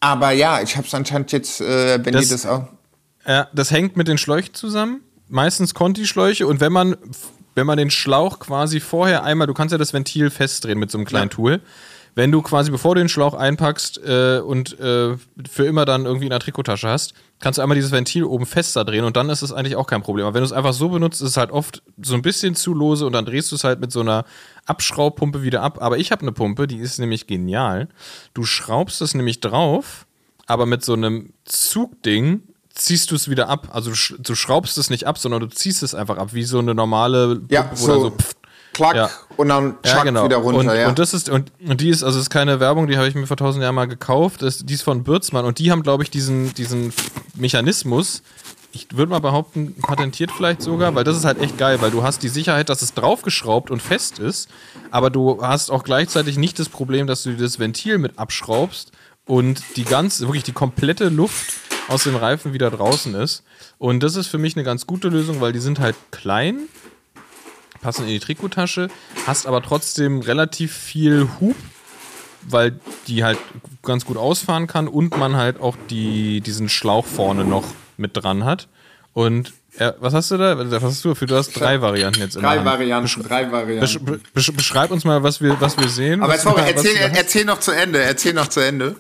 aber ja, ich habe es anscheinend jetzt, äh, wenn das, die das auch ja, das hängt mit den Schläuchen zusammen. Meistens Conti-Schläuche. Und wenn man wenn man den Schlauch quasi vorher einmal, du kannst ja das Ventil festdrehen mit so einem kleinen Tool. Wenn du quasi, bevor du den Schlauch einpackst äh, und äh, für immer dann irgendwie in der Trikottasche hast, kannst du einmal dieses Ventil oben fester drehen und dann ist es eigentlich auch kein Problem. Aber wenn du es einfach so benutzt, ist es halt oft so ein bisschen zu lose und dann drehst du es halt mit so einer Abschraubpumpe wieder ab. Aber ich habe eine Pumpe, die ist nämlich genial. Du schraubst es nämlich drauf, aber mit so einem Zugding ziehst du es wieder ab. Also du, sch du schraubst es nicht ab, sondern du ziehst es einfach ab, wie so eine normale Pumpe, Ja, so pff, klack Ja. und dann schack wieder runter, und, ja. und das ist und, und die ist also ist keine Werbung, die habe ich mir vor tausend Jahren mal gekauft. Das, die ist von Bürzmann und die haben glaube ich diesen diesen Mechanismus. Ich würde mal behaupten, patentiert vielleicht sogar, weil das ist halt echt geil, weil du hast die Sicherheit, dass es draufgeschraubt und fest ist, aber du hast auch gleichzeitig nicht das Problem, dass du das Ventil mit abschraubst und die ganze, wirklich die komplette Luft aus dem Reifen wieder draußen ist. Und das ist für mich eine ganz gute Lösung, weil die sind halt klein, passen in die Trikottasche, hast aber trotzdem relativ viel Hub, weil die halt ganz gut ausfahren kann und man halt auch die, diesen Schlauch vorne noch mit dran hat. Und ja, was hast du da? Was hast du für? Du hast drei Varianten jetzt in der drei. Varianten, drei Besch Varianten. besch beschreib uns mal, was wir, was wir sehen. Aber sorry, erzähl, erzähl noch zu Ende, erzähl noch zu Ende.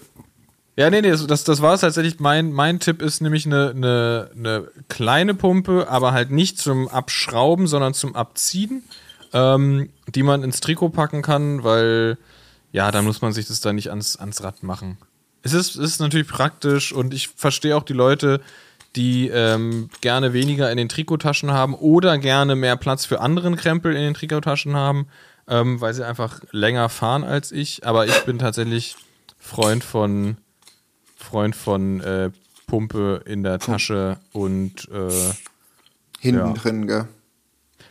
Ja, nee, nee, das, das, war es tatsächlich. Mein, mein Tipp ist nämlich eine, eine, eine kleine Pumpe, aber halt nicht zum Abschrauben, sondern zum Abziehen, ähm, die man ins Trikot packen kann, weil, ja, da muss man sich das dann nicht ans, ans Rad machen. Es ist, ist natürlich praktisch und ich verstehe auch die Leute, die ähm, gerne weniger in den Trikottaschen haben oder gerne mehr Platz für anderen Krempel in den Trikottaschen haben, ähm, weil sie einfach länger fahren als ich. Aber ich bin tatsächlich Freund von Freund von äh, Pumpe in der Tasche und äh, Hinten Ja. drin, gell?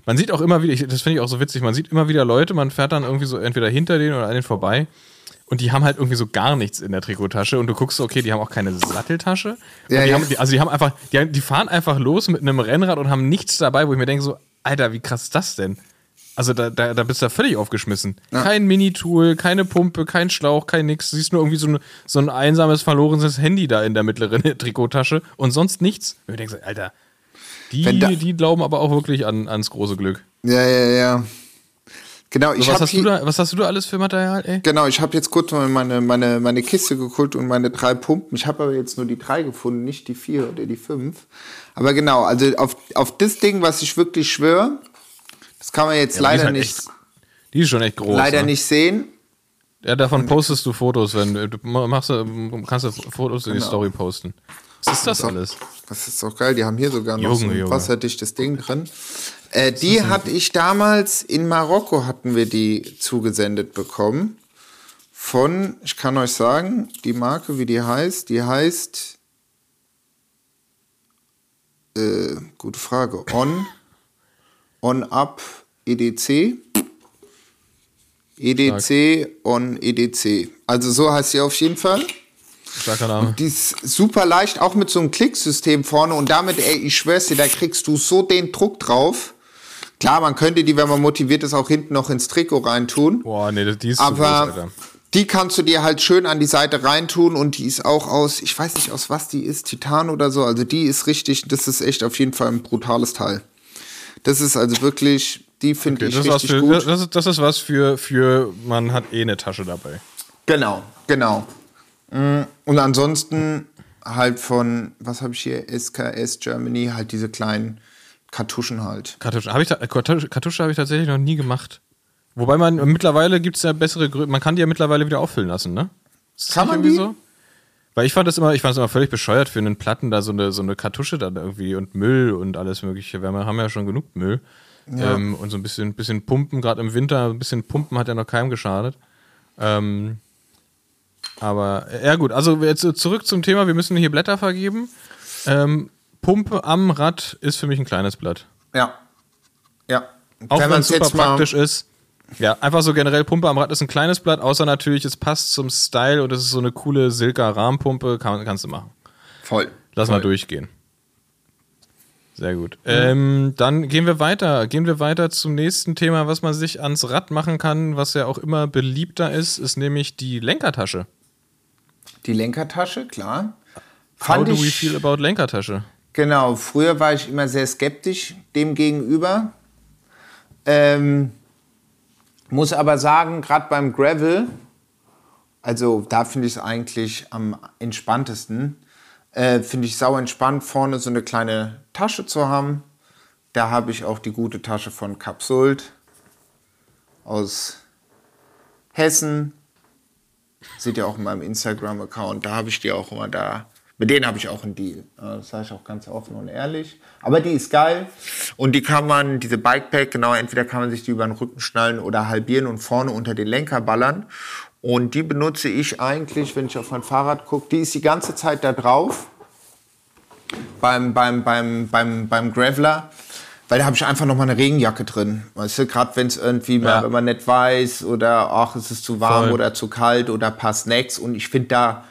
man sieht auch immer wieder, ich, das finde ich auch so witzig, man sieht immer wieder Leute, man fährt dann irgendwie so entweder hinter denen oder an denen vorbei und die haben halt irgendwie so gar nichts in der Trikottasche und du guckst so, okay, die haben auch keine Satteltasche. Ja, die ja. Haben, die, also die haben einfach, die, die fahren einfach los mit einem Rennrad und haben nichts dabei, wo ich mir denke so, Alter, wie krass ist das denn? Also da, da, da bist du ja völlig aufgeschmissen. Kein Minitool, keine Pumpe, kein Schlauch, kein nix. Du siehst nur irgendwie so ein, so ein einsames, verlorenes Handy da in der mittleren Trikottasche und sonst nichts. Und ich denke so, Alter, die, da- die glauben aber auch wirklich an, ans große Glück. Ja, ja, ja. Genau, ich was, habe hast du da, was hast du da alles für Material, ey? Genau, ich habe jetzt kurz mal meine, meine, meine Kiste geguckt und meine drei Pumpen. Ich habe aber jetzt nur die drei gefunden, nicht die vier oder die fünf. Aber genau, also auf, auf das Ding, was ich wirklich schwöre, das kann man jetzt die ist leider halt nicht, echt Die ist schon echt groß. leider ne? nicht sehen. Ja, davon postest du Fotos, wenn du du machst, du- kannst du Fotos in die Genau. Story posten. Was ist das alles? Das ist doch geil, die haben hier sogar noch Junge, so ein Junge. wasserdichtes Ding drin. Äh, die hatte ich damals in Marokko, hatten wir die zugesendet bekommen. Von, ich kann euch sagen, die Marke, wie die heißt, die heißt, äh, gute Frage, On, On Up EDC. EDC, On EDC. Also so heißt sie auf jeden Fall. Starker Name. Die ist super leicht, auch mit so einem Klicksystem vorne und damit, ey, ich schwör's dir, da kriegst du so den Druck drauf. Klar, man könnte die, wenn man motiviert ist, auch hinten noch ins Trikot reintun. Boah, nee, die ist groß, Aber Alter. die kannst du dir halt schön an die Seite reintun und die ist auch aus, ich weiß nicht aus was die ist, Titan oder so. Also die ist richtig, das ist echt auf jeden Fall ein brutales Teil. Das ist also wirklich, die finde Okay, ich das, richtig für, gut. das, ist, das ist was für, für, man hat eh eine Tasche dabei. Genau, genau. Mm, Und ansonsten halt von, was habe ich hier, SKS Germany, halt diese kleinen Kartuschen halt. Kartusche habe ich, Kartusche, habe ich tatsächlich noch nie gemacht. Wobei man, mittlerweile gibt es ja bessere Größen, man kann die ja mittlerweile wieder auffüllen lassen, ne? Ist Kann man die? So? Weil ich fand das immer, ich fand es immer völlig bescheuert für einen Platten da so eine, so eine Kartusche dann irgendwie und Müll und alles mögliche. Wir haben ja schon genug Müll. Ähm, und so ein bisschen, bisschen Pumpen, gerade im Winter, ein bisschen Pumpen hat ja noch keinem geschadet. Ähm, aber, ja gut, also jetzt zurück zum Thema, wir müssen hier Blätter vergeben. Ähm, Pumpe am Rad ist für mich ein kleines Blatt. Ja. Ja. Auch wenn es super praktisch ist. Ja, einfach so generell Pumpe am Rad ist ein kleines Blatt, außer natürlich, es passt zum Style und es ist so eine coole Silka-Rahmenpumpe, kann, kannst du machen. Voll. Lass Voll. mal durchgehen. Sehr gut. Ähm, dann gehen wir weiter. Gehen wir weiter zum nächsten Thema, was man sich ans Rad machen kann, was ja auch immer beliebter ist, ist nämlich die Lenkertasche. Die Lenkertasche, klar. How Fand do we feel about Lenkertasche? genau, früher war ich immer sehr skeptisch dem gegenüber. Ähm, muss aber sagen, gerade beim Gravel, also da finde ich es eigentlich am entspanntesten. Äh, finde ich sau entspannt, vorne so eine kleine Tasche zu haben. Da habe ich auch die gute Tasche von Capsult aus Hessen. Seht ihr auch in meinem Instagram-Account. Da habe ich die auch immer da. Mit denen habe ich auch einen Deal. Äh, Das sage ich auch ganz offen und ehrlich. Aber die ist geil. Und die kann man, diese Bikepack, genau, entweder kann man sich die über den Rücken schnallen oder halbieren und vorne unter den Lenker ballern. Und die benutze ich eigentlich, wenn ich auf mein Fahrrad gucke. Die ist die ganze Zeit da drauf. Beim, beim, beim, beim, beim Graveler. Weil da habe ich einfach noch mal eine Regenjacke drin. Weißt du, gerade wenn es irgendwie mal, Ja. wenn man nicht weiß oder ach, es ist zu warm Voll. oder zu kalt oder ein paar Snacks. Und ich finde, da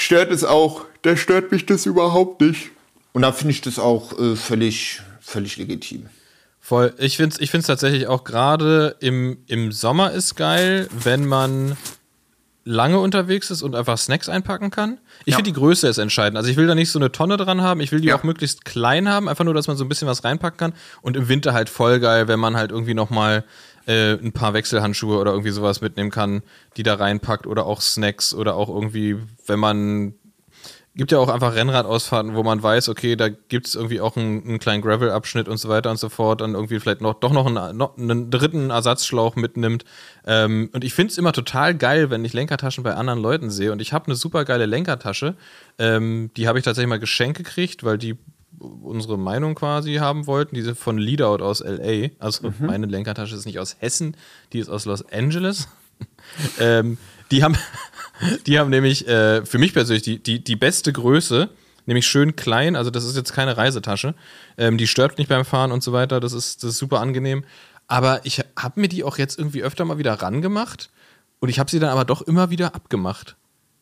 stört es auch, da stört mich das überhaupt nicht. Und da finde ich das auch äh, völlig, völlig legitim. Voll. Ich finde es ich find's tatsächlich auch gerade im, im Sommer ist geil, wenn man lange unterwegs ist und einfach Snacks einpacken kann. Ich Ja. finde, die Größe ist entscheidend. Also ich will da nicht so eine Tonne dran haben. Ich will die Ja. auch möglichst klein haben. Einfach nur, dass man so ein bisschen was reinpacken kann. Und im Winter halt voll geil, wenn man halt irgendwie noch mal äh, ein paar Wechselhandschuhe oder irgendwie sowas mitnehmen kann, die da reinpackt. Oder auch Snacks oder auch irgendwie, wenn man gibt ja auch einfach Rennradausfahrten, wo man weiß, okay, da gibt es irgendwie auch einen, einen kleinen Gravel-Abschnitt und so weiter und so fort, dann irgendwie vielleicht noch doch noch einen, noch einen dritten Ersatzschlauch mitnimmt. Ähm, und ich finde es immer total geil, wenn ich Lenkertaschen bei anderen Leuten sehe. Und ich habe eine super geile Lenkertasche. Ähm, die habe ich tatsächlich mal geschenkt gekriegt, weil die unsere Meinung quasi haben wollten. Diese von Leadout aus LA. Also meine Lenkertasche ist nicht aus Hessen, die ist aus Los Angeles. ähm, die haben, die haben nämlich äh, für mich persönlich die, die, die beste Größe, nämlich schön klein. Also das ist jetzt keine Reisetasche. Ähm, die stört nicht beim Fahren und so weiter. Das ist, das ist super angenehm. Aber ich habe mir die auch jetzt irgendwie öfter mal wieder rangemacht und ich habe sie dann aber doch immer wieder abgemacht.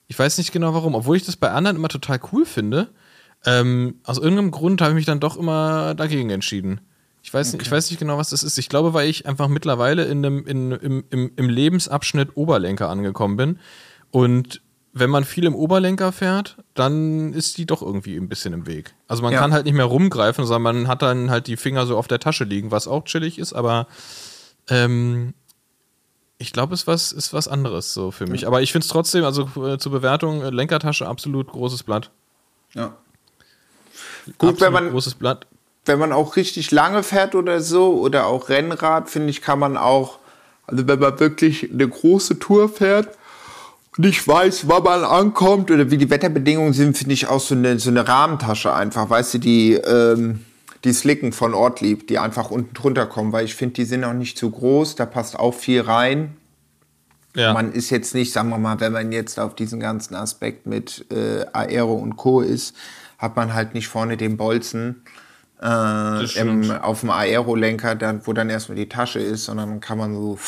Ich weiß nicht genau warum, obwohl ich das bei anderen immer total cool finde. Ähm, aus irgendeinem Grund habe ich mich dann doch immer dagegen entschieden. Ich weiß, nicht, ich weiß nicht genau, was das ist. Ich glaube, weil ich einfach mittlerweile in einem, in, im, im, im Lebensabschnitt Oberlenker angekommen bin. Und wenn man viel im Oberlenker fährt, dann ist die doch irgendwie ein bisschen im Weg. Also man Ja. kann halt nicht mehr rumgreifen, sondern man hat dann halt die Finger so auf der Tasche liegen, was auch chillig ist, aber ähm, ich glaube, es ist was, ist was anderes so für mich. Aber ich finde es trotzdem, also äh, zur Bewertung, äh, Lenkertasche absolut großes Blatt. Ja. Gut, wenn man, großes Blatt. wenn man auch richtig lange fährt oder so oder auch Rennrad, finde ich, kann man auch, also wenn man wirklich eine große Tour fährt und nicht weiß, wann man ankommt oder wie die Wetterbedingungen sind, finde ich auch so eine, so eine Rahmentasche einfach, weißt du, die, ähm, die Slicken von Ortlieb, die einfach unten drunter kommen, weil ich finde, die sind auch nicht zu groß, da passt auch viel rein. Ja. Man ist jetzt nicht, sagen wir mal, wenn man jetzt auf diesen ganzen Aspekt mit äh, Aero und Co. ist, hat man halt nicht vorne den Bolzen äh, im, auf dem Aero-Lenker, dann, wo dann erstmal die Tasche ist, sondern dann kann man so,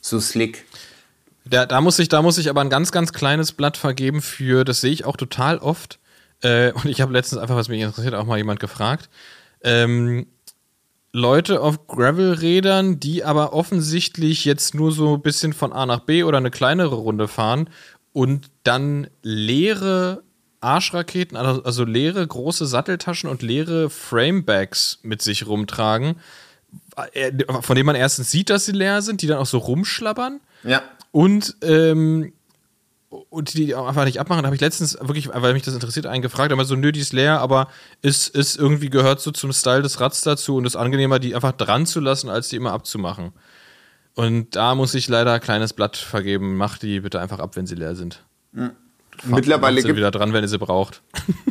so slick. Da, da, muss ich, da muss ich aber ein ganz, ganz kleines Blatt vergeben für, das sehe ich auch total oft. Äh, und ich habe letztens einfach, was mich interessiert, auch mal jemand gefragt. Ähm, Leute auf Gravel-Rädern, die aber offensichtlich jetzt nur so ein bisschen von A nach B oder eine kleinere Runde fahren und dann leere Arschraketen, also, also leere große Satteltaschen und leere Framebags mit sich rumtragen, äh, von denen man erstens sieht, dass sie leer sind, die dann auch so rumschlabbern. Ja. Und, ähm, und die auch einfach nicht abmachen. Da habe ich letztens wirklich, weil mich das interessiert, einen gefragt, aber so, nö, die ist leer, aber ist, ist irgendwie gehört so zum Style des Rads dazu und ist angenehmer, die einfach dran zu lassen, als die immer abzumachen. Und da muss ich leider ein kleines Blatt vergeben. Macht die bitte einfach ab, wenn sie leer sind. Mittlerweile gibt wieder dran, wenn ihr sie braucht.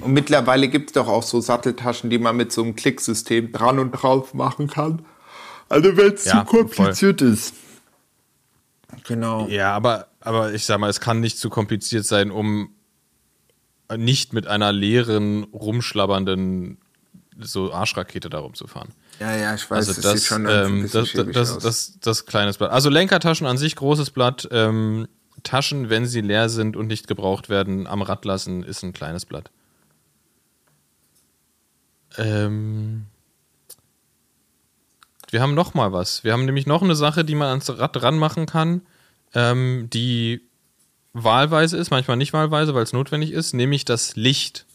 Und mittlerweile gibt es doch auch so Satteltaschen, die man mit so einem Klicksystem dran und drauf machen kann. Also wenn es Ja, zu kompliziert ist. Genau. Ja, aber, aber ich sag mal, es kann nicht zu kompliziert sein, um nicht mit einer leeren, rumschlabbernden so Arschrakete da rumzufahren. Ja, ja, ich weiß, Also das, das, sieht schon ein ähm, bisschen das, das, aus. das, das kleines Blatt. Also Lenkertaschen an sich großes Blatt. Ähm, Taschen, wenn sie leer sind und nicht gebraucht werden, am Rad lassen, ist ein kleines Blatt. Ähm, wir haben noch mal was. Wir haben nämlich noch eine Sache, die man ans Rad dran machen kann, ähm, die wahlweise ist, manchmal nicht wahlweise, weil es notwendig ist, nämlich das Licht.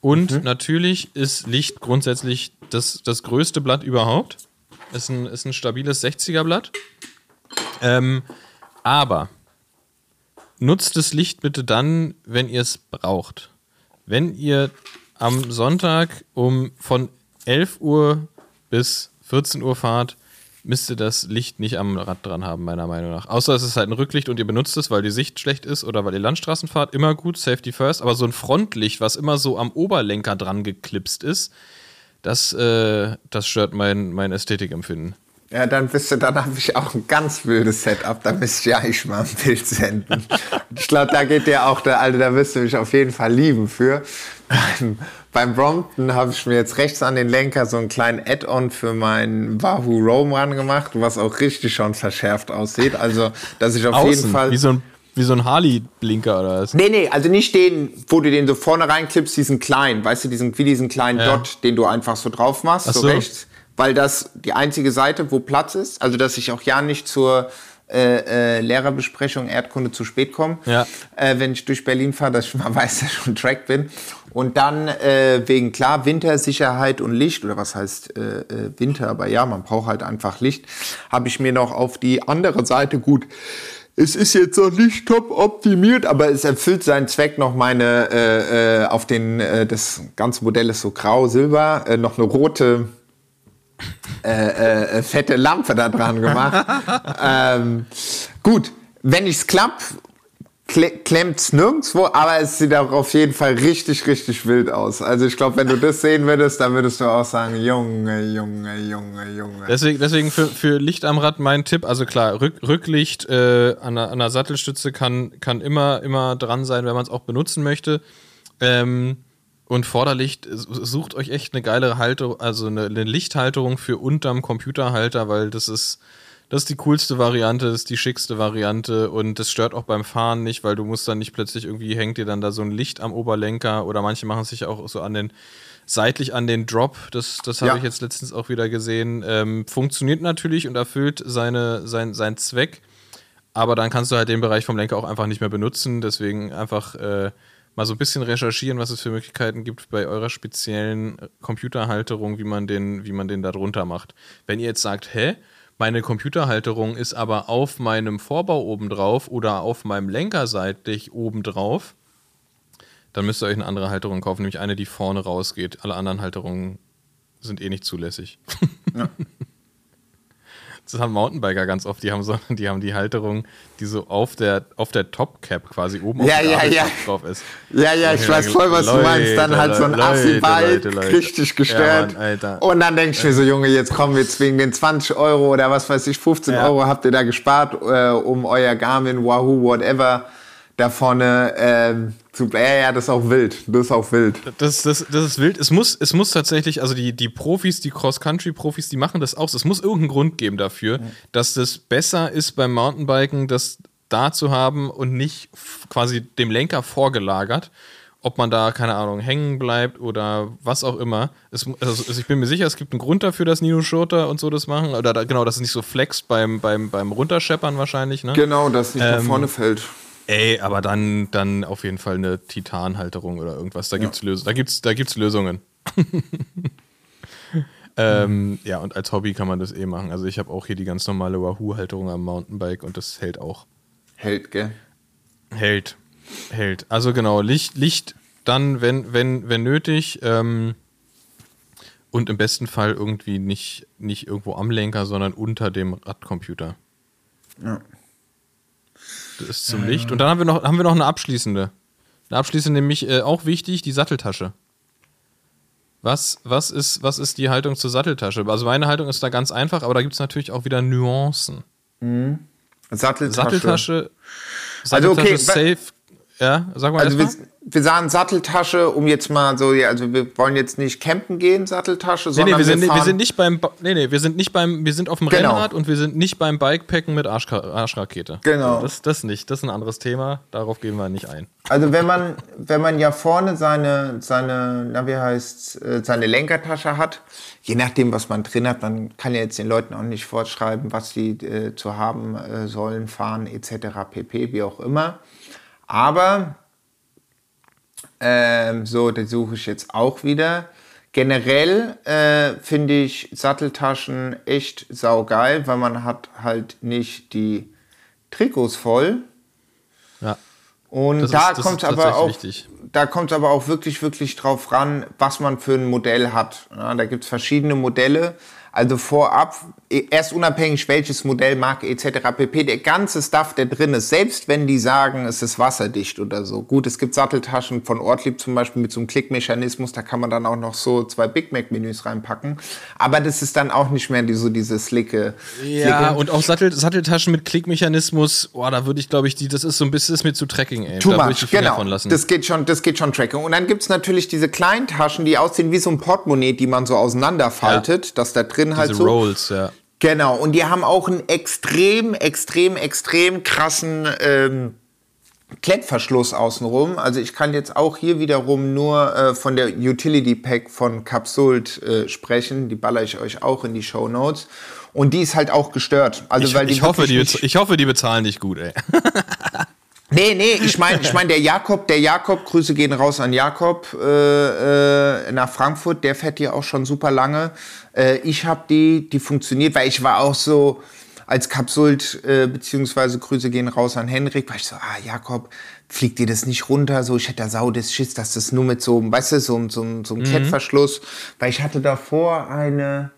Und Mhm. natürlich ist Licht grundsätzlich das, das größte Blatt überhaupt. Ist ein, ist ein stabiles 60er-Blatt. Ähm, aber nutzt das Licht bitte dann, wenn ihr es braucht. Wenn ihr am Sonntag um von 11 Uhr bis 14 Uhr fahrt, müsst ihr das Licht nicht am Rad dran haben, meiner Meinung nach. Außer es ist halt ein Rücklicht und ihr benutzt es, weil die Sicht schlecht ist oder weil ihr Landstraßen fahrt, immer gut, Safety first. Aber so ein Frontlicht, was immer so am Oberlenker dran geklipst ist, das, äh, das stört mein, mein Ästhetikempfinden. Ja, dann bist du, dann habe ich auch ein ganz wildes Setup. Da müsste ich eigentlich mal ein Bild senden. ich glaube, da geht dir auch, der, also da wirst du mich auf jeden Fall lieben für. Beim, beim Brompton habe ich mir jetzt rechts an den Lenker so einen kleinen Add-on für meinen Wahoo Roam ran gemacht, was auch richtig schon verschärft aussieht. Also, dass ich auf Außen, jeden Fall. Wie so ein, wie so ein Harley-Blinker oder was? Nee, nee, also nicht den, wo du den so vorne reinklippst, diesen kleinen, weißt du, diesen, wie diesen kleinen Ja. Dot, den du einfach so drauf machst, Ach so so. rechts. Weil das die einzige Seite, wo Platz ist, also dass ich auch ja nicht zur äh, äh, Lehrerbesprechung Erdkunde zu spät komme, Ja. äh, wenn ich durch Berlin fahre, dass ich mal weiß, dass ich schon Track bin. Und dann äh, wegen klar Wintersicherheit und Licht, oder was heißt äh, äh, Winter, aber ja, man braucht halt einfach Licht, habe ich mir noch auf die andere Seite gut. Es ist jetzt noch nicht top optimiert, aber es erfüllt seinen Zweck noch meine äh, äh, auf den äh, das ganze Modell ist so grau silber äh, noch eine rote äh, äh, fette Lampe da dran gemacht. ähm, gut, wenn ich's klapp, kle klemmt's nirgendwo, aber es sieht auch auf jeden Fall richtig, richtig wild aus. Also ich glaube, wenn du das sehen würdest, dann würdest du auch sagen, Junge, Junge, Junge, Junge. Deswegen, deswegen für, für Licht am Rad mein Tipp, also klar, Rück, Rücklicht äh, an, der, an der Sattelstütze kann, kann immer, immer dran sein, wenn man es auch benutzen möchte. Ähm, und Vorderlicht, sucht euch echt eine geile Halterung, also eine, eine Lichthalterung für unterm Computerhalter, weil das ist, das ist die coolste Variante, das ist die schickste Variante und das stört auch beim Fahren nicht, weil du musst dann nicht plötzlich irgendwie hängt dir dann da so ein Licht am Oberlenker oder manche machen sich auch so an den seitlich an den Drop, das, das habe Ja. ich jetzt letztens auch wieder gesehen. Ähm, funktioniert natürlich und erfüllt seine, sein, seinen Zweck, aber dann kannst du halt den Bereich vom Lenker auch einfach nicht mehr benutzen. Deswegen einfach äh, mal so ein bisschen recherchieren, was es für Möglichkeiten gibt bei eurer speziellen Computerhalterung, wie man den, wie man den da drunter macht. Wenn ihr jetzt sagt, hä? Meine Computerhalterung ist aber auf meinem Vorbau obendrauf oder auf meinem Lenker seitlich obendrauf, dann müsst ihr euch eine andere Halterung kaufen, nämlich eine, die vorne rausgeht. Alle anderen Halterungen sind eh nicht zulässig. Das haben Mountainbiker ganz oft, die haben so, die haben die Halterung, die so auf der, auf der Top-Cap quasi oben Ja, auf ja, ja. Drauf ist. Ja, ja, ich weiß voll, was du meinst. Dann halt so ein Leute, Assi-Bike, Leute, Leute. richtig gestört. Ja, Mann, und dann denke ich mir so, Junge, jetzt kommen wir jetzt wegen den 20 Euro oder was weiß ich, 15 Ja. Euro habt ihr da gespart, äh, um euer Garmin, Wahoo, whatever, da vorne ähm, zu. Ja, ja, das ist auch wild. Das ist auch wild. Das, das, das ist wild. Es muss, es muss tatsächlich, also die, die Profis, die Cross-Country-Profis, die machen das auch. Es muss irgendeinen Grund geben dafür, dass das besser ist beim Mountainbiken, das da zu haben und nicht quasi dem Lenker vorgelagert. Ob man da, keine Ahnung, hängen bleibt oder was auch immer. Es, also, ich bin mir sicher, es gibt einen Grund dafür, dass Nino Schurter und so das machen. Oder da, genau, dass es nicht so flext beim, beim, beim Runterscheppern wahrscheinlich. Ne? Genau, dass nicht nach Ähm, vorne fällt. Ey, aber dann, dann auf jeden Fall eine Titanhalterung oder irgendwas. Da gibt's Lös da gibt's, da gibt's Lösungen. ähm, ja, und als Hobby kann man das eh machen. Also ich habe auch hier die ganz normale Wahoo-Halterung am Mountainbike und das hält auch. Hält, gell? Hält. Hält. Also genau, Licht, Licht dann, wenn, wenn, wenn nötig. Ähm, und im besten Fall irgendwie nicht, nicht irgendwo am Lenker, sondern unter dem Radcomputer. Ja. Ist zum Licht. Und dann haben wir noch, haben wir noch eine abschließende. Eine abschließende, nämlich äh, auch wichtig, die Satteltasche. Was, was, ist, was ist die Haltung zur Satteltasche? Also meine Haltung ist da ganz einfach, aber da gibt es natürlich auch wieder Nuancen. Satteltasche. Satteltasche, Also, okay, Satteltasche safe. Ja, sag mal Also wir, wir sagen Satteltasche, um jetzt mal so, ja, also wir wollen jetzt nicht campen gehen, Satteltasche, Nee, sondern nee, wir sind, fahren, wir sind nicht beim, nee, nee, wir sind nicht beim, wir sind auf dem Genau. Rennrad und wir sind nicht beim Bikepacken mit Arschka Arschrakete. Genau. Das, das nicht, das ist ein anderes Thema, darauf gehen wir nicht ein. Also wenn man, wenn man ja vorne seine, seine, na wie heißt, äh, seine Lenkertasche hat, je nachdem, was man drin hat, man kann ja jetzt den Leuten auch nicht vorschreiben, was die äh, zu haben äh, sollen, fahren etc. pp, wie auch immer. Aber ähm, so, das suche ich jetzt auch wieder. Generell äh, finde ich Satteltaschen echt saugeil, weil man hat halt nicht die Trikots voll. Ja. Und Das da kommt aber auch, wichtig. da kommt aber auch wirklich, wirklich drauf ran, was man für ein Modell hat. Ja, da gibt es verschiedene Modelle. Also vorab, erst unabhängig welches Modell, Marke etc. pp. Der ganze Stuff, der drin ist, selbst wenn die sagen, es ist wasserdicht oder so. Gut, es gibt Satteltaschen von Ortlieb zum Beispiel mit so einem Klickmechanismus, da kann man dann auch noch so zwei Big Mac Menüs reinpacken. Aber das ist dann auch nicht mehr die, so diese slicke. Ja, slicke- und auch Sattel, Satteltaschen mit Klickmechanismus, boah, da würde ich, glaube ich, die, das ist so ein bisschen ist mir zu Tracking, ey. Too da much, genau. Das geht schon, das geht schon Tracking. Und dann gibt's natürlich diese kleinen Taschen, die aussehen wie so ein Portemonnaie, die man so auseinanderfaltet, dass da drin halt Diese so. Rolls, ja. Genau. Und die haben auch einen extrem, extrem, extrem krassen ähm, Klettverschluss außenrum. Also ich kann jetzt auch hier wiederum nur äh, von der Utility Pack von Capsult äh, sprechen. Die baller ich euch auch in die Show Notes. Und die ist halt auch gestört. Also Ich, weil die ich, hoffe, die, ich hoffe, die bezahlen dich gut, ey. Nee, nee, ich meine, ich mein, der Jakob, der Jakob, Grüße gehen raus an Jakob äh, äh, nach Frankfurt, der fährt hier auch schon super lange. Äh, ich habe die, die funktioniert, weil ich war auch so als Kapsult, äh, beziehungsweise Grüße gehen raus an Henrik, war ich so, ah, Jakob, fliegt dir das nicht runter? So, ich hätte da sau des Schiss, dass das nur mit so, einem, weißt du, so, so, so einem Klettverschluss, weil ich hatte davor eine,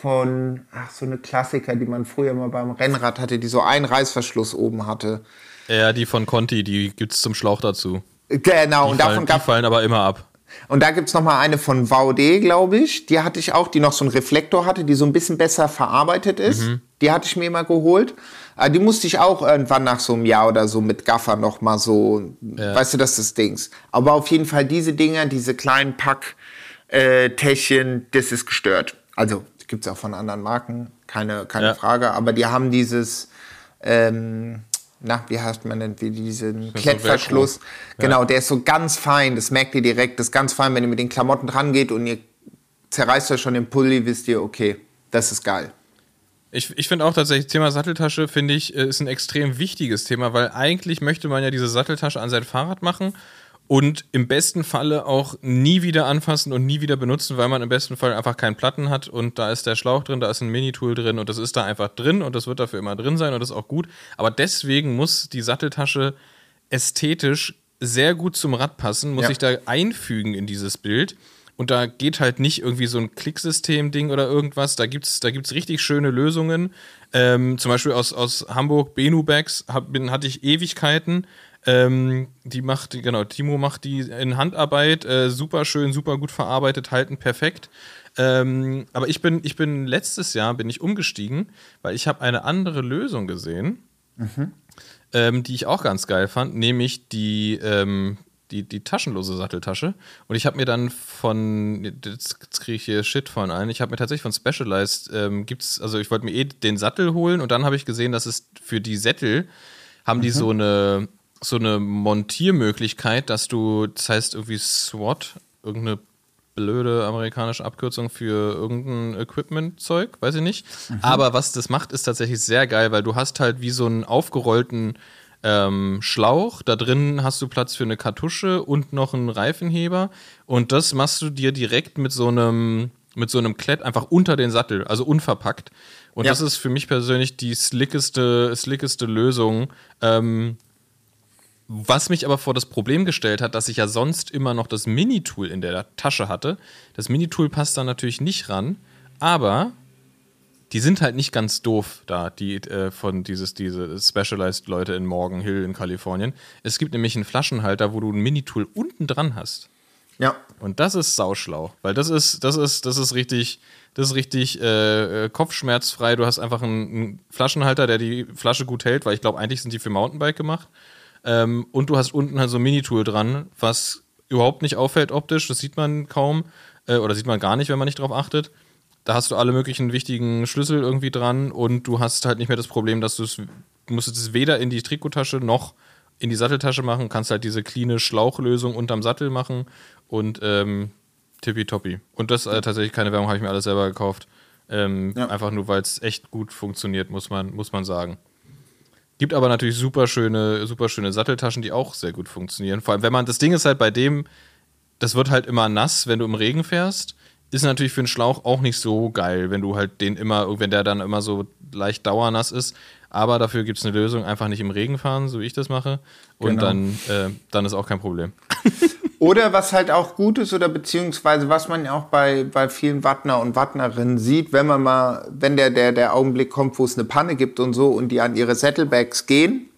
von, ach, so eine Klassiker, die man früher mal beim Rennrad hatte, die so einen Reißverschluss oben hatte. Ja, die von Conti, die gibt's zum Schlauch dazu. Genau, Die, und fallen, davon die gab fallen aber immer ab. und da gibt's noch mal eine von VD, glaube ich. Die hatte ich auch, die noch so einen Reflektor hatte, die so ein bisschen besser verarbeitet ist. Mhm. Die hatte ich mir immer geholt. Äh, Die musste ich auch irgendwann nach so einem Jahr oder so mit Gaffer noch mal so, weißt du, das ist das Dings. Aber auf jeden Fall diese Dinger, diese kleinen Pack äh, das ist gestört. Also gibt's auch von anderen Marken, keine, keine Ja. Frage. Aber die haben dieses, ähm, na, wie heißt man denn, wie diesen so Klettverschluss. Velcro. Genau, der ist so ganz fein, das merkt ihr direkt, das ist ganz fein, wenn ihr mit den Klamotten dran geht und ihr zerreißt euch schon den Pulli, wisst ihr, okay, das ist geil. Ich, ich finde auch tatsächlich, Thema Satteltasche, finde ich, äh, ist ein extrem wichtiges Thema, weil eigentlich möchte man ja diese Satteltasche an sein Fahrrad machen und im besten Falle auch nie wieder anfassen und nie wieder benutzen, weil man im besten Fall einfach keinen Platten hat und da ist der Schlauch drin, da ist ein Minitool drin und das ist da einfach drin und das wird dafür immer drin sein und das ist auch gut. Aber deswegen muss die Satteltasche ästhetisch sehr gut zum Rad passen, muss Ja. sich da einfügen in dieses Bild. Und da geht halt nicht irgendwie so ein Klicksystem-Ding oder irgendwas. Da gibt's, da gibt's richtig schöne Lösungen. Ähm, zum Beispiel aus, aus Hamburg, Benubags, hab, bin, hatte ich Ewigkeiten. Ähm, die macht, genau, Timo macht die in Handarbeit, äh, super schön, super gut verarbeitet, halten perfekt. Ähm, aber ich bin, ich bin letztes Jahr bin ich umgestiegen, weil ich habe eine andere Lösung gesehen ähm, die ich auch ganz geil fand, nämlich die, ähm, die, die taschenlose Satteltasche. Und ich habe mir dann von, jetzt, kriege ich hier Shit von ein, ich habe mir tatsächlich von Specialized, ähm, gibt's, also ich wollte mir eh den Sattel holen und dann habe ich gesehen, dass es für die Sättel haben die so eine so eine Montiermöglichkeit, dass du, das heißt irgendwie SWAT, irgendeine blöde amerikanische Abkürzung für irgendein Equipment-Zeug, weiß ich nicht. Aber was das macht, ist tatsächlich sehr geil, weil du hast halt wie so einen aufgerollten ähm, Schlauch, da drin hast du Platz für eine Kartusche und noch einen Reifenheber und das machst du dir direkt mit so einem mit so einem Klett einfach unter den Sattel, also unverpackt. Und Ja. das ist für mich persönlich die slickeste, slickeste Lösung. Ähm, was mich aber vor das Problem gestellt hat, dass ich ja sonst immer noch das Minitool in der Tasche hatte. Das Minitool passt da natürlich nicht ran, aber die sind halt nicht ganz doof da, die äh, von dieses, diese Specialized Leute in Morgan Hill in Kalifornien. Es gibt nämlich einen Flaschenhalter, wo du ein Minitool unten dran hast. Ja. Und das ist sauschlau, weil das ist, das ist, das ist richtig, das ist richtig äh, äh, kopfschmerzfrei. Du hast einfach einen, einen Flaschenhalter, der die Flasche gut hält, weil ich glaube, eigentlich sind die für Mountainbike gemacht. Ähm, und du hast unten halt so ein Minitool dran, was überhaupt nicht auffällt optisch. Das sieht man kaum äh, oder sieht man gar nicht, wenn man nicht drauf achtet. Da hast du alle möglichen wichtigen Schlüssel irgendwie dran und du hast halt nicht mehr das Problem, dass du es, musst es weder in die Trikottasche noch in die Satteltasche machen, kannst halt diese cleane Schlauchlösung unterm Sattel machen und ähm, tippitoppi. Und das äh, tatsächlich keine Werbung, habe ich mir alles selber gekauft. Ähm, Ja. Einfach nur, weil es echt gut funktioniert, muss man, muss man sagen. Gibt aber natürlich super schöne, super schöne Satteltaschen, die auch sehr gut funktionieren. Vor allem, wenn man, das Ding ist halt bei dem, das wird halt immer nass, wenn du im Regen fährst. Ist natürlich für einen Schlauch auch nicht so geil, wenn du halt den immer, wenn der dann immer so leicht dauernass ist. Aber dafür gibt es eine Lösung, einfach nicht im Regen fahren, so wie ich das mache. Und Genau. dann, äh, dann ist auch kein Problem. Oder was halt auch gut ist, oder beziehungsweise was man ja auch bei, bei vielen Wattner und Wattnerinnen sieht, wenn man mal, wenn der, der, der Augenblick kommt, wo es eine Panne gibt und so und die an ihre Saddlebags gehen,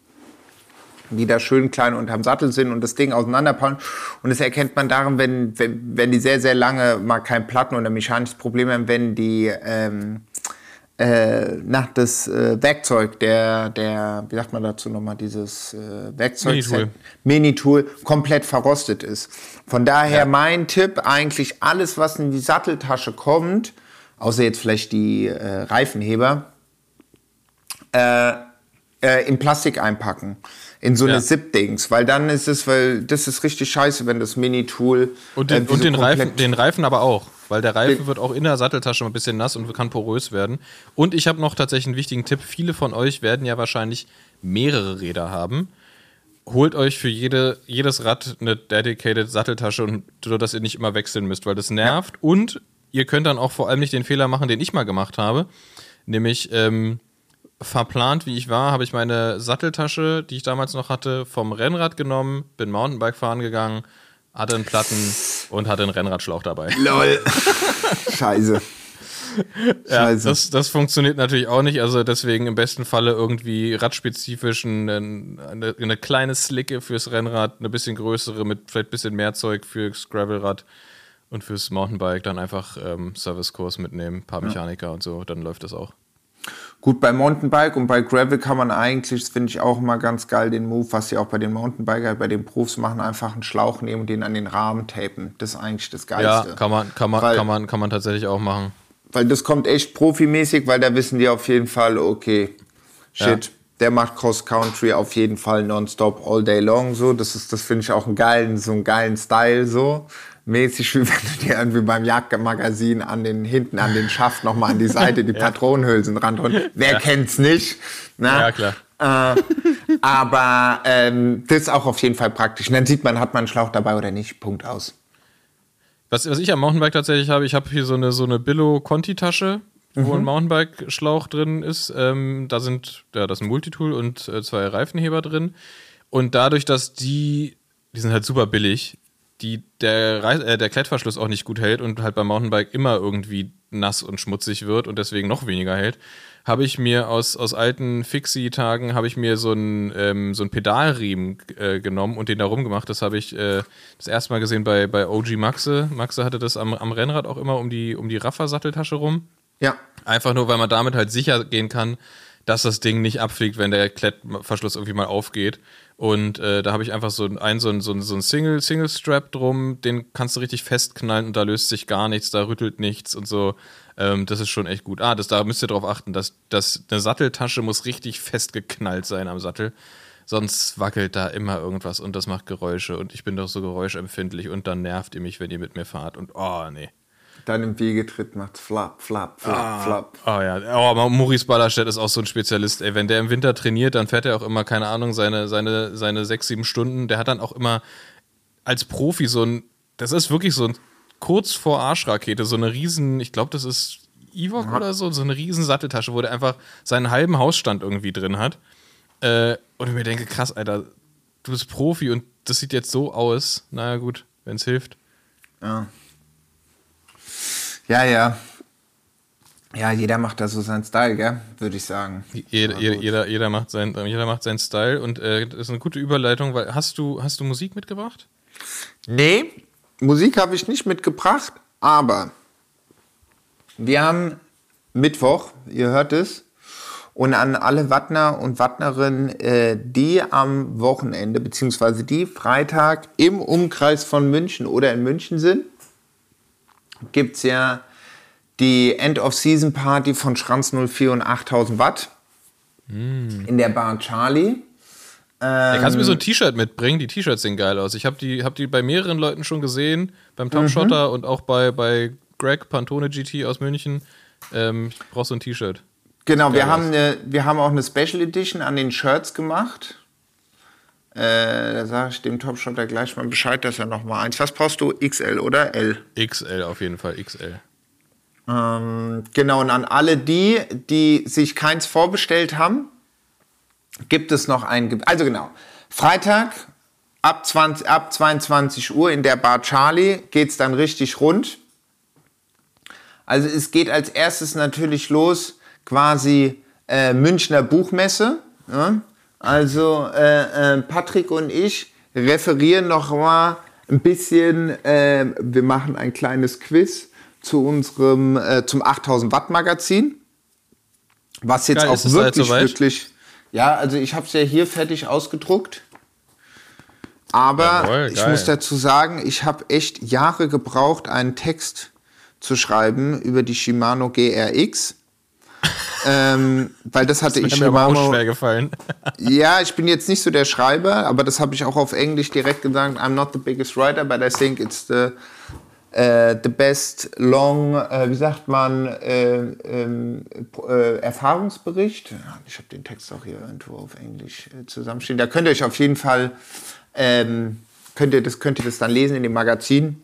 die da schön klein unterm Sattel sind und das Ding auseinanderpauen. Und das erkennt man daran, wenn, wenn, wenn die sehr, sehr lange mal kein Platten oder mechanisches Problem haben, wenn die ähm, äh, nach das äh, Werkzeug, der, der, wie sagt man dazu nochmal, dieses äh, Werkzeug Minitool. Minitool komplett verrostet ist. Von daher mein Tipp, eigentlich alles, was in die Satteltasche kommt, außer jetzt vielleicht die äh, Reifenheber, äh, äh, in Plastik einpacken. In so eine Ja. Zip-Dings. Weil dann ist es, weil das ist richtig scheiße, wenn das Minitool. Und den, äh, und den, Reifen, den Reifen aber auch, weil der Reifen wird auch in der Satteltasche ein bisschen nass und kann porös werden. Und ich habe noch tatsächlich einen wichtigen Tipp. Viele von euch werden ja wahrscheinlich mehrere Räder haben. Holt euch für jede, jedes Rad eine dedicated Satteltasche, und, sodass ihr nicht immer wechseln müsst, weil das nervt. Und ihr könnt dann auch vor allem nicht den Fehler machen, den ich mal gemacht habe. Nämlich, ähm, verplant, wie ich war, habe ich meine Satteltasche, die ich damals noch hatte, vom Rennrad genommen, bin Mountainbike fahren gegangen, hatte einen Platten und hatte einen Rennradschlauch dabei. Lol. Scheiße. Ja, Scheiße. das, das funktioniert natürlich auch nicht. Also deswegen im besten Falle irgendwie radspezifisch ein- eine, eine kleine Slicke fürs Rennrad, eine bisschen größere mit vielleicht ein bisschen mehr Zeug fürs Gravelrad und fürs Mountainbike dann einfach ähm, Servicekurs mitnehmen, ein paar Mechaniker und so, dann läuft das auch. Gut, bei Mountainbike und bei Gravel kann man eigentlich, das finde ich auch immer ganz geil, den Move, was sie auch bei den Mountainbiker, bei den Profs machen, einfach einen Schlauch nehmen und den an den Rahmen tapen. Das ist eigentlich das Ja, Geilste. kann man, kann man, Weil- kann man, kann man tatsächlich auch machen. Weil das kommt echt profimäßig, weil da wissen die auf jeden Fall, okay, shit, Ja. der macht Cross Country auf jeden Fall nonstop all day long so. Das ist, das finde ich auch einen geilen, so einen geilen Style so. Mäßig, wie wenn du dir irgendwie beim Jagdmagazin an den, hinten an den Schaft nochmal an die Seite die Patronenhülsen ranholen. Wer kennt's nicht? Na? Ja, klar. Äh, aber ähm, das ist auch auf jeden Fall praktisch. Und dann sieht man, hat man einen Schlauch dabei oder nicht. Punkt aus. Was, was ich am Mountainbike tatsächlich habe, ich habe hier so eine, so eine Billo-Conti-Tasche, wo ein Mountainbike-Schlauch drin ist. Ähm, da sind, ja, das ist ein Multitool und äh, zwei Reifenheber drin. Und dadurch, dass die, die sind halt super billig, die, der, Rei- äh, der Klettverschluss auch nicht gut hält und halt beim Mountainbike immer irgendwie nass und schmutzig wird und deswegen noch weniger hält, habe ich mir aus, aus alten Fixie-Tagen habe ich mir so einen ähm, so einen Pedalriemen äh, genommen und den da rumgemacht. Das habe ich äh, das erste Mal gesehen bei, bei OG Maxe. Maxe hatte das am, am Rennrad auch immer um die, um die Raffer-Satteltasche rum. Ja. Einfach nur, weil man damit halt sicher gehen kann, dass das Ding nicht abfliegt, wenn der Klettverschluss irgendwie mal aufgeht. Und äh, da habe ich einfach so ein, so ein, so ein, so ein Single, Single Strap drum, den kannst du richtig festknallen und da löst sich gar nichts, da rüttelt nichts und so. Ähm, das ist schon echt gut. Ah, das, da müsst ihr drauf achten, dass, dass eine Satteltasche muss richtig festgeknallt sein am Sattel. Sonst wackelt da immer irgendwas und das macht Geräusche und ich bin doch so geräuschempfindlich und dann nervt ihr mich, wenn ihr mit mir fahrt und oh nee. Dann im Wiegetritt macht flap, flap, flap, flap. Oh ja, oh, aber Maurice Ballerstedt ist auch so ein Spezialist. Ey, wenn der im Winter trainiert, dann fährt er auch immer, keine Ahnung, seine, seine, seine sechs, sieben Stunden. Der hat dann auch immer als Profi so ein, das ist wirklich so ein kurz vor Arschrakete, so eine riesen, ich glaube, das ist Ewok oder so, so eine riesen Satteltasche, wo der einfach seinen halben Hausstand irgendwie drin hat. Äh, und ich mir denke, krass, Alter, du bist Profi und das sieht jetzt so aus. Naja, gut, wenn es hilft. Ja. Ja, ja. Ja, jeder macht da so seinen Style, gell? Würde ich sagen. Jeder, jeder, jeder, macht sein, jeder macht seinen Style und äh, das ist eine gute Überleitung, weil hast du, hast du Musik mitgebracht? Nee, Musik habe ich nicht mitgebracht, aber wir haben Mittwoch, ihr hört es, und an alle Wattner und Wattnerinnen, äh, die am Wochenende, beziehungsweise die Freitag im Umkreis von München oder in München sind, gibt es ja die End-of-Season-Party von Schranz 04 und 8000 Watt in der Bar Charlie. Ja, kannst du mir so ein T-Shirt mitbringen? Die T-Shirts sehen geil aus. Ich habe die, hab die bei mehreren Leuten schon gesehen, beim Top Shotter und auch bei, bei Greg Pantone GT aus München. Ähm, ich brauche so ein T-Shirt. Genau, wir haben, eine, wir haben auch eine Special Edition an den Shirts gemacht. Äh, da sage ich dem Topshotter gleich mal Bescheid, dass er noch mal eins. Was brauchst du? XL oder L? XL auf jeden Fall, XL. Ähm, genau, und an alle die, die sich keins vorbestellt haben, gibt es noch ein. Also genau, Freitag ab, 20, ab 22 Uhr in der Bar Charlie geht es dann richtig rund. Also es geht als erstes natürlich los, quasi äh, Münchner Buchmesse. Ja? Also äh, äh, Patrick und ich referieren noch mal ein bisschen, äh, wir machen ein kleines Quiz zu unserem, äh, zum 8000 Watt Magazin. Was jetzt Geil, auch ist es soweit wirklich, wirklich, ja, also ich habe es ja hier fertig ausgedruckt. Aber Jawohl, ich muss dazu sagen, ich habe echt Jahre gebraucht, einen Text zu schreiben über die Shimano GRX. Ähm, weil das hatte ich Ist mir aber auch Shimano. schwer gefallen. Ja, ich bin jetzt nicht so der Schreiber, aber das habe ich auch auf Englisch direkt gesagt. I'm not the biggest writer, but I think it's the, äh, the best long, äh, wie sagt man, äh, Erfahrungsbericht. Ich habe den Text auch hier irgendwo auf Englisch zusammenstehen. Da könnt ihr euch auf jeden Fall, ähm, könnt ihr das, könnt ihr das dann lesen in dem Magazin.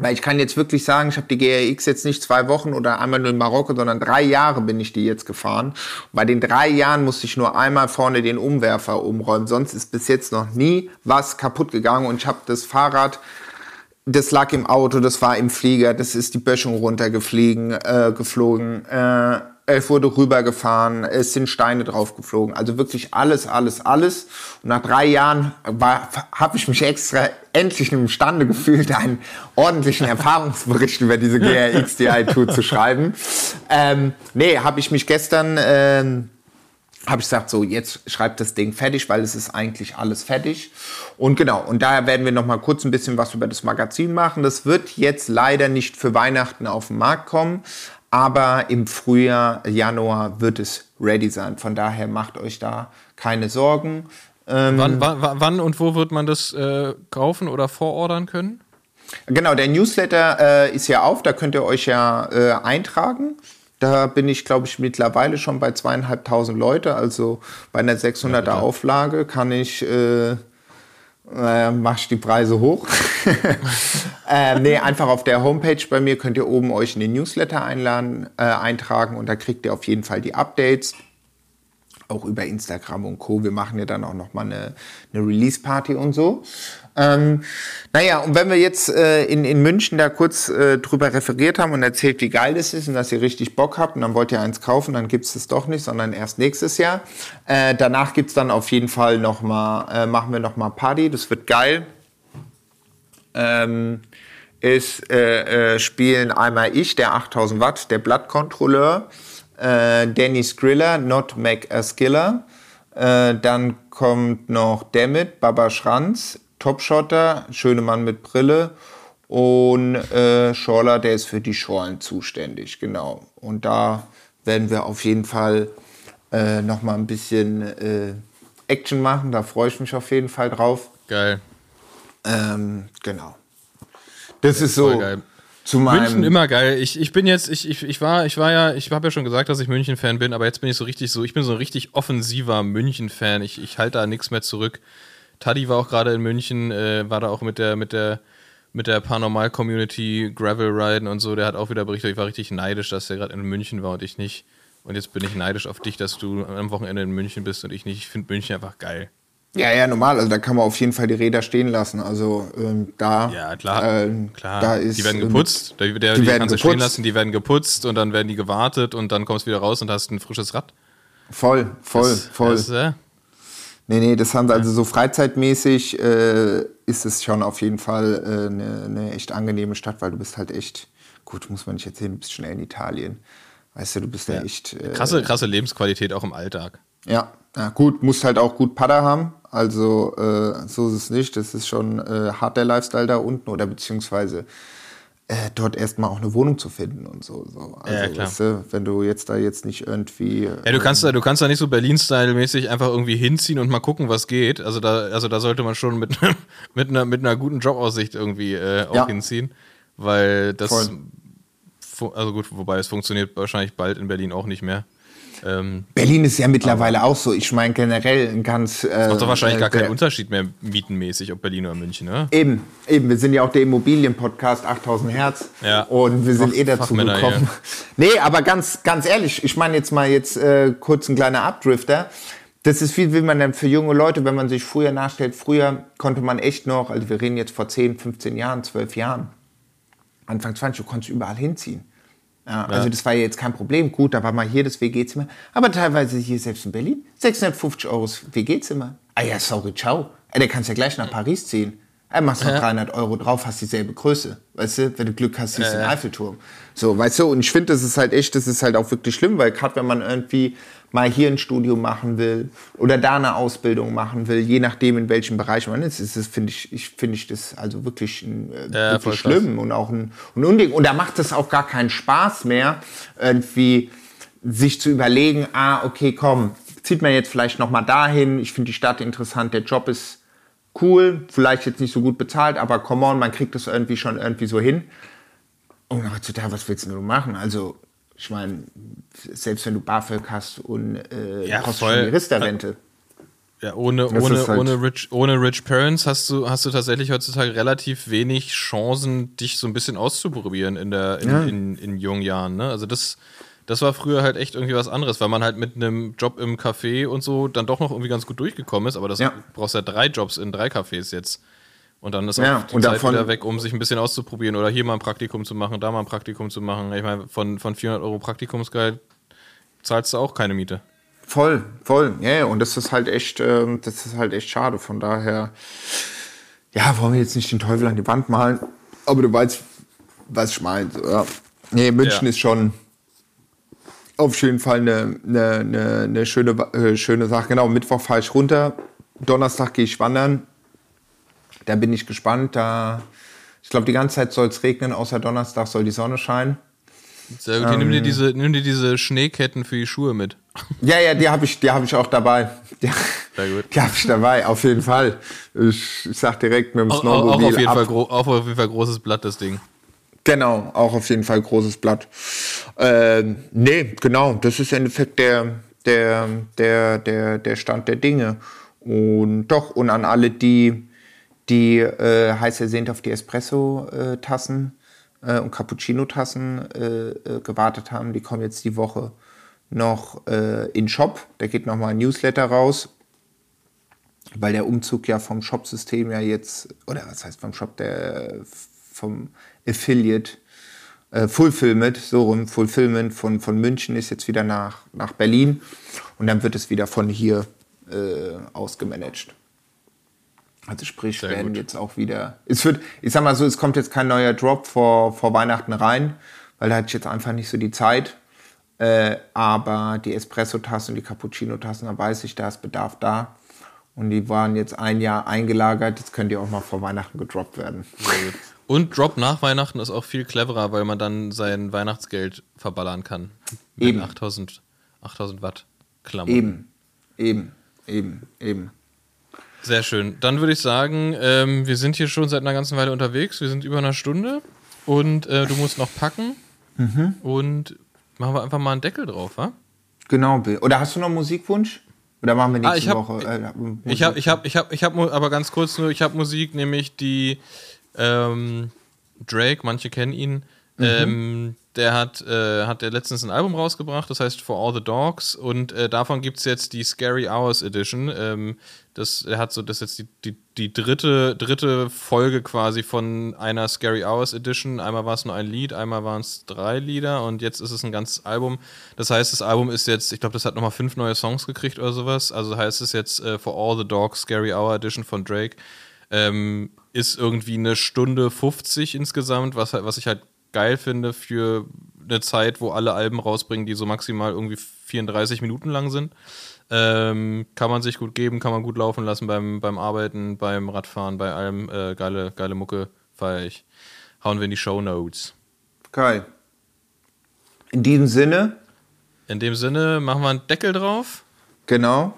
Weil ich kann jetzt wirklich sagen, ich habe die GRX jetzt nicht zwei Wochen oder einmal nur in Marokko, sondern drei Jahre bin ich die jetzt gefahren. Bei den drei Jahren musste ich nur einmal vorne den Umwerfer umräumen. Sonst ist bis jetzt noch nie was kaputt gegangen und ich habe das Fahrrad, das lag im Auto, das war im Flieger, das ist die Böschung runtergeflogen, äh, geflogen. Äh, es wurde rübergefahren, es sind Steine draufgeflogen. Also wirklich alles, alles, alles. Und nach drei Jahren habe ich mich extra endlich imstande gefühlt, einen ordentlichen Erfahrungsbericht über diese GRX Di2 zu schreiben. Ähm, nee, habe ich mich gestern... Ähm, habe ich gesagt, so jetzt schreibt das Ding fertig, weil es ist eigentlich alles fertig. Und genau, und daher werden wir noch mal kurz ein bisschen was über das Magazin machen. Das wird jetzt leider nicht für Weihnachten auf den Markt kommen, aber im Frühjahr, Januar wird es ready sein. Von daher macht euch da keine Sorgen. Ähm, Wann, wann, wann und wo wird man das äh, kaufen oder vorordern können? Genau, der Newsletter äh, ist ja auf, da könnt ihr euch ja äh, eintragen. Da bin ich, glaube ich, mittlerweile schon bei zweieinhalbtausend Leute. Also bei einer 600er Auflage kann ich, äh, äh, mach ich die Preise hoch. äh, nee, einfach auf der Homepage bei mir könnt ihr oben euch in den Newsletter einladen, äh, eintragen und da kriegt ihr auf jeden Fall die Updates auch über Instagram und Co. Wir machen ja dann auch noch mal eine, eine Release-Party und so. Ähm, naja, und wenn wir jetzt äh, in, in München da kurz äh, drüber referiert haben und erzählt, wie geil das ist und dass ihr richtig Bock habt und dann wollt ihr eins kaufen, dann gibt's das doch nicht, sondern erst nächstes Jahr. Äh, danach gibt's dann auf jeden Fall noch mal, äh, machen wir noch mal Party, das wird geil. Ähm, es äh, äh, spielen einmal ich, der 8000 Watt, der Blattkontrolleur, äh, Danny Skriller, Not Mac a Skiller. Äh, dann kommt noch Dammit, Baba Schranz, Topshotter, schöne Mann mit Brille und äh, Schorler, der ist für die Schorlen zuständig, genau. Und da werden wir auf jeden Fall äh, noch mal ein bisschen äh, Action machen, da freue ich mich auf jeden Fall drauf. Geil. Ähm, genau. Das ist so geil. zu meinem. München immer geil. Ich, ich bin jetzt, ich, ich, ich war, ich war ja, ich habe ja schon gesagt, dass ich München-Fan bin, aber jetzt bin ich so richtig so, ich bin so ein richtig offensiver München-Fan. Ich, ich halte da nichts mehr zurück. Taddy war auch gerade in München, äh, war da auch mit der, mit der, mit der Paranormal-Community Gravel Riden und so. Der hat auch wieder berichtet, ich war richtig neidisch, dass der gerade in München war und ich nicht. Und jetzt bin ich neidisch auf dich, dass du am Wochenende in München bist und ich nicht. Ich finde München einfach geil. Ja, ja, normal. Also da kann man auf jeden Fall die Räder stehen lassen. Also ähm, da. Ja, klar. ähm, klar. Da ist, die werden ähm, geputzt. Der, der, die die, werden kannst du stehen geputzt. lassen, die werden geputzt und dann werden die gewartet und dann kommst du wieder raus und hast ein frisches Rad. Voll, voll, Das- voll. Das, äh, nee, nee, das haben sie also so freizeitmäßig äh, ist es schon auf jeden Fall eine äh, ne- ne echt angenehme Stadt, weil du bist halt echt, gut, muss man nicht erzählen, du bist schnell in Italien. Weißt du, du bist ja, echt. Äh, krasse, krasse Lebensqualität auch im Alltag. Ja, ja, gut, musst halt auch gut Padder haben. Also äh, so ist es nicht. Das ist schon äh, hart der Lifestyle da unten oder beziehungsweise äh, dort erstmal auch eine Wohnung zu finden und so. so. Also, Ja, klar. Weißt du, wenn du jetzt da jetzt nicht irgendwie. äh, Ja, du kannst da, du kannst da nicht so Berlin-Style-mäßig einfach irgendwie hinziehen und mal gucken, was geht. Also da, also da sollte man schon mit, mit, einer, mit einer guten Jobaussicht irgendwie äh, auch Ja. hinziehen. Weil das. Voll. Also gut, wobei es funktioniert wahrscheinlich bald in Berlin auch nicht mehr. Ähm, Berlin ist ja mittlerweile auch so. Ich meine generell ein ganz. Äh, macht doch wahrscheinlich äh, gar keinen der- Unterschied mehr mietenmäßig, ob Berlin oder München, ne? Eben, eben. Wir sind ja auch der Immobilien-Podcast 8000 Hertz. Ja. Und wir sind Fach- eh dazu gekommen. Nee, aber ganz, ganz ehrlich, ich meine jetzt mal jetzt äh, kurz ein kleiner Abdrifter. Das ist viel, will man denn für junge Leute, wenn man sich früher nachstellt. Früher konnte man echt noch, also wir reden jetzt vor 10, 15 Jahren, 12 Jahren, Anfang 20, du konntest überall hinziehen. Ja, Also das war ja jetzt kein Problem. Gut, da war mal hier das WG-Zimmer. Aber teilweise hier selbst in Berlin 650 Euro das WG-Zimmer. Ah ja, sorry, ciao. Da kannst ja gleich nach Paris ziehen. Ey, machst noch 300 Euro drauf, hast dieselbe Größe. Weißt du, wenn du Glück hast, siehst du den Eiffelturm. So, weißt du, und ich finde, das ist halt echt, das ist halt auch wirklich schlimm, weil gerade wenn man irgendwie mal hier ein Studium machen will oder da eine Ausbildung machen will, je nachdem in welchem Bereich man ist, ist das, finde ich, ich finde ich das also wirklich, ein, äh, Ja, wirklich schlimm und auch ein, ein Unding. Und da macht es auch gar keinen Spaß mehr, irgendwie sich zu überlegen, ah, okay, komm, zieht man jetzt vielleicht noch mal dahin. Ich finde die Stadt interessant, der Job ist cool, vielleicht jetzt nicht so gut bezahlt, aber come on, man kriegt das irgendwie schon irgendwie so hin. Und heutzutage, was willst du denn machen? Also, ich meine, selbst wenn du BAföG hast und äh, Ja, du voll. schon die Riester-Rente. Ja, ohne, Das ohne, halt- ohne, rich, ohne Rich Parents hast du, hast du tatsächlich heutzutage relativ wenig Chancen, dich so ein bisschen auszuprobieren in, der, in, Ja. in, in jungen Jahren. Ne? Also das, das war früher halt echt irgendwie was anderes, weil man halt mit einem Job im Café und so dann doch noch irgendwie ganz gut durchgekommen ist. Aber das Ja. du brauchst ja drei Jobs in drei Cafés jetzt. Und dann ist auch Ja, die und Zeit davon- wieder weg, um sich ein bisschen auszuprobieren oder hier mal ein Praktikum zu machen, da mal ein Praktikum zu machen. Ich meine, von, von 400 Euro Praktikumsgeld zahlst du auch keine Miete. Voll, voll. Ja, ja, und das ist halt echt, ähm, das ist halt echt schade. Von daher, ja, wollen wir jetzt nicht den Teufel an die Wand malen. Aber du weißt, was ich meine. Ja. Nee, München Ja. ist schon auf jeden Fall eine, eine, eine, eine schöne, äh, schöne Sache. Genau, Mittwoch fahre ich runter. Donnerstag gehe ich wandern. Da bin ich gespannt. Da, ich glaube, die ganze Zeit soll es regnen, außer Donnerstag soll die Sonne scheinen. Sehr gut. Ähm. nimm, dir diese, nimm dir diese Schneeketten für die Schuhe mit. Ja, ja, die habe ich, die hab ich auch dabei. Die, Sehr gut. Die habe ich dabei, auf jeden Fall. Ich, ich sag direkt mit dem Auch, auch, Snowmobil auf jeden ab. Fall gro- auch auf jeden Fall großes Blatt, das Ding. Genau, auch auf jeden Fall großes Blatt. Ähm, nee, genau, das ist im Endeffekt der, der, der, der, der Stand der Dinge. Und doch, und an alle, die, die äh, heiß ersehnt auf die Espresso-Tassen äh, und Cappuccino-Tassen äh, äh, gewartet haben, die kommen jetzt die Woche noch äh, in Shop. Da geht nochmal ein Newsletter raus weil der Umzug ja vom Shop-System ja jetzt, oder was heißt vom Shop, der vom Affiliate, äh, Fulfillment, so rum, Fulfillment von, von München ist jetzt wieder nach, nach Berlin und dann wird es wieder von hier äh, aus gemanagt. Also sprich, Sehr werden gut. jetzt auch wieder, es wird, ich sag mal so, es kommt jetzt kein neuer Drop vor, vor Weihnachten rein, weil da hatte ich jetzt einfach nicht so die Zeit. Äh, aber die Espresso-Tassen und die Cappuccino-Tassen, da weiß ich, da ist Bedarf da. Und die waren jetzt ein Jahr eingelagert, jetzt können die auch mal vor Weihnachten gedroppt werden. Und Drop nach Weihnachten ist auch viel cleverer, weil man dann sein Weihnachtsgeld verballern kann. Mit Eben. 8000, 8000 Watt Klamotten. Eben, eben, eben, eben. Sehr schön. Dann würde ich sagen, ähm, wir sind hier schon seit einer ganzen Weile unterwegs. Wir sind über einer Stunde und äh, du musst noch packen. Mhm. Und machen wir einfach mal einen Deckel drauf, wa? Genau, Bill. Oder hast du noch einen Musikwunsch? Oder machen wir nächste Ah, ich hab- Woche? Äh, Ich habe, ich habe, ich habe, ich habe, aber ganz kurz nur, ich habe Musik, nämlich die ähm, Drake, manche kennen ihn. Ähm, der hat, äh, hat der letztens ein Album rausgebracht, das heißt For All the Dogs und äh, davon gibt es jetzt die Scary Hours Edition. Ähm, das er hat so, das ist jetzt die, die, die dritte, dritte Folge quasi von einer Scary Hours Edition. Einmal war es nur ein Lied, einmal waren es drei Lieder und jetzt ist es ein ganzes Album. Das heißt, das Album ist jetzt, ich glaube, das hat nochmal fünf neue Songs gekriegt oder sowas. Also heißt es jetzt äh, For All the Dogs Scary Hour Edition von Drake. Ähm, ist irgendwie eine Stunde 50 insgesamt, was, was ich halt geil finde für eine Zeit, wo alle Alben rausbringen, die so maximal irgendwie 34 Minuten lang sind. Ähm, kann man sich gut geben, kann man gut laufen lassen beim, beim Arbeiten, beim Radfahren, bei allem. Äh, geile, geile Mucke feier ich. Hauen wir in die Show Notes. Geil. In diesem Sinne, In dem Sinne machen wir einen Deckel drauf genau.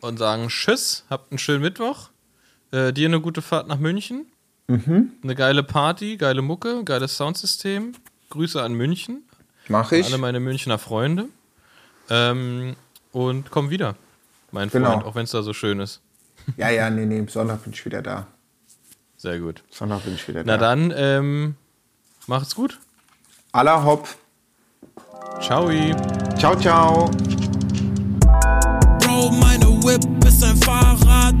und sagen Tschüss, habt einen schönen Mittwoch. Äh, dir eine gute Fahrt nach München. Mhm. Eine geile Party, geile Mucke, geiles Soundsystem. Grüße an München. Mach ich. Alle meine Münchner Freunde. Ähm, und komm wieder, mein genau. Freund, auch wenn es da so schön ist. Ja, ja, nee, nee, Sonntag bin ich wieder da. Sehr gut. Sonntag bin ich wieder da. Na dann, ähm, macht's gut. Aller Hopp. Ciao. Ciao, ciao. Bro, meine Whip ist ein Fahrrad.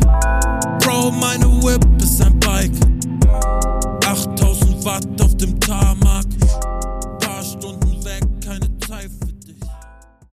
Bro, meine Whip ist ein Bike.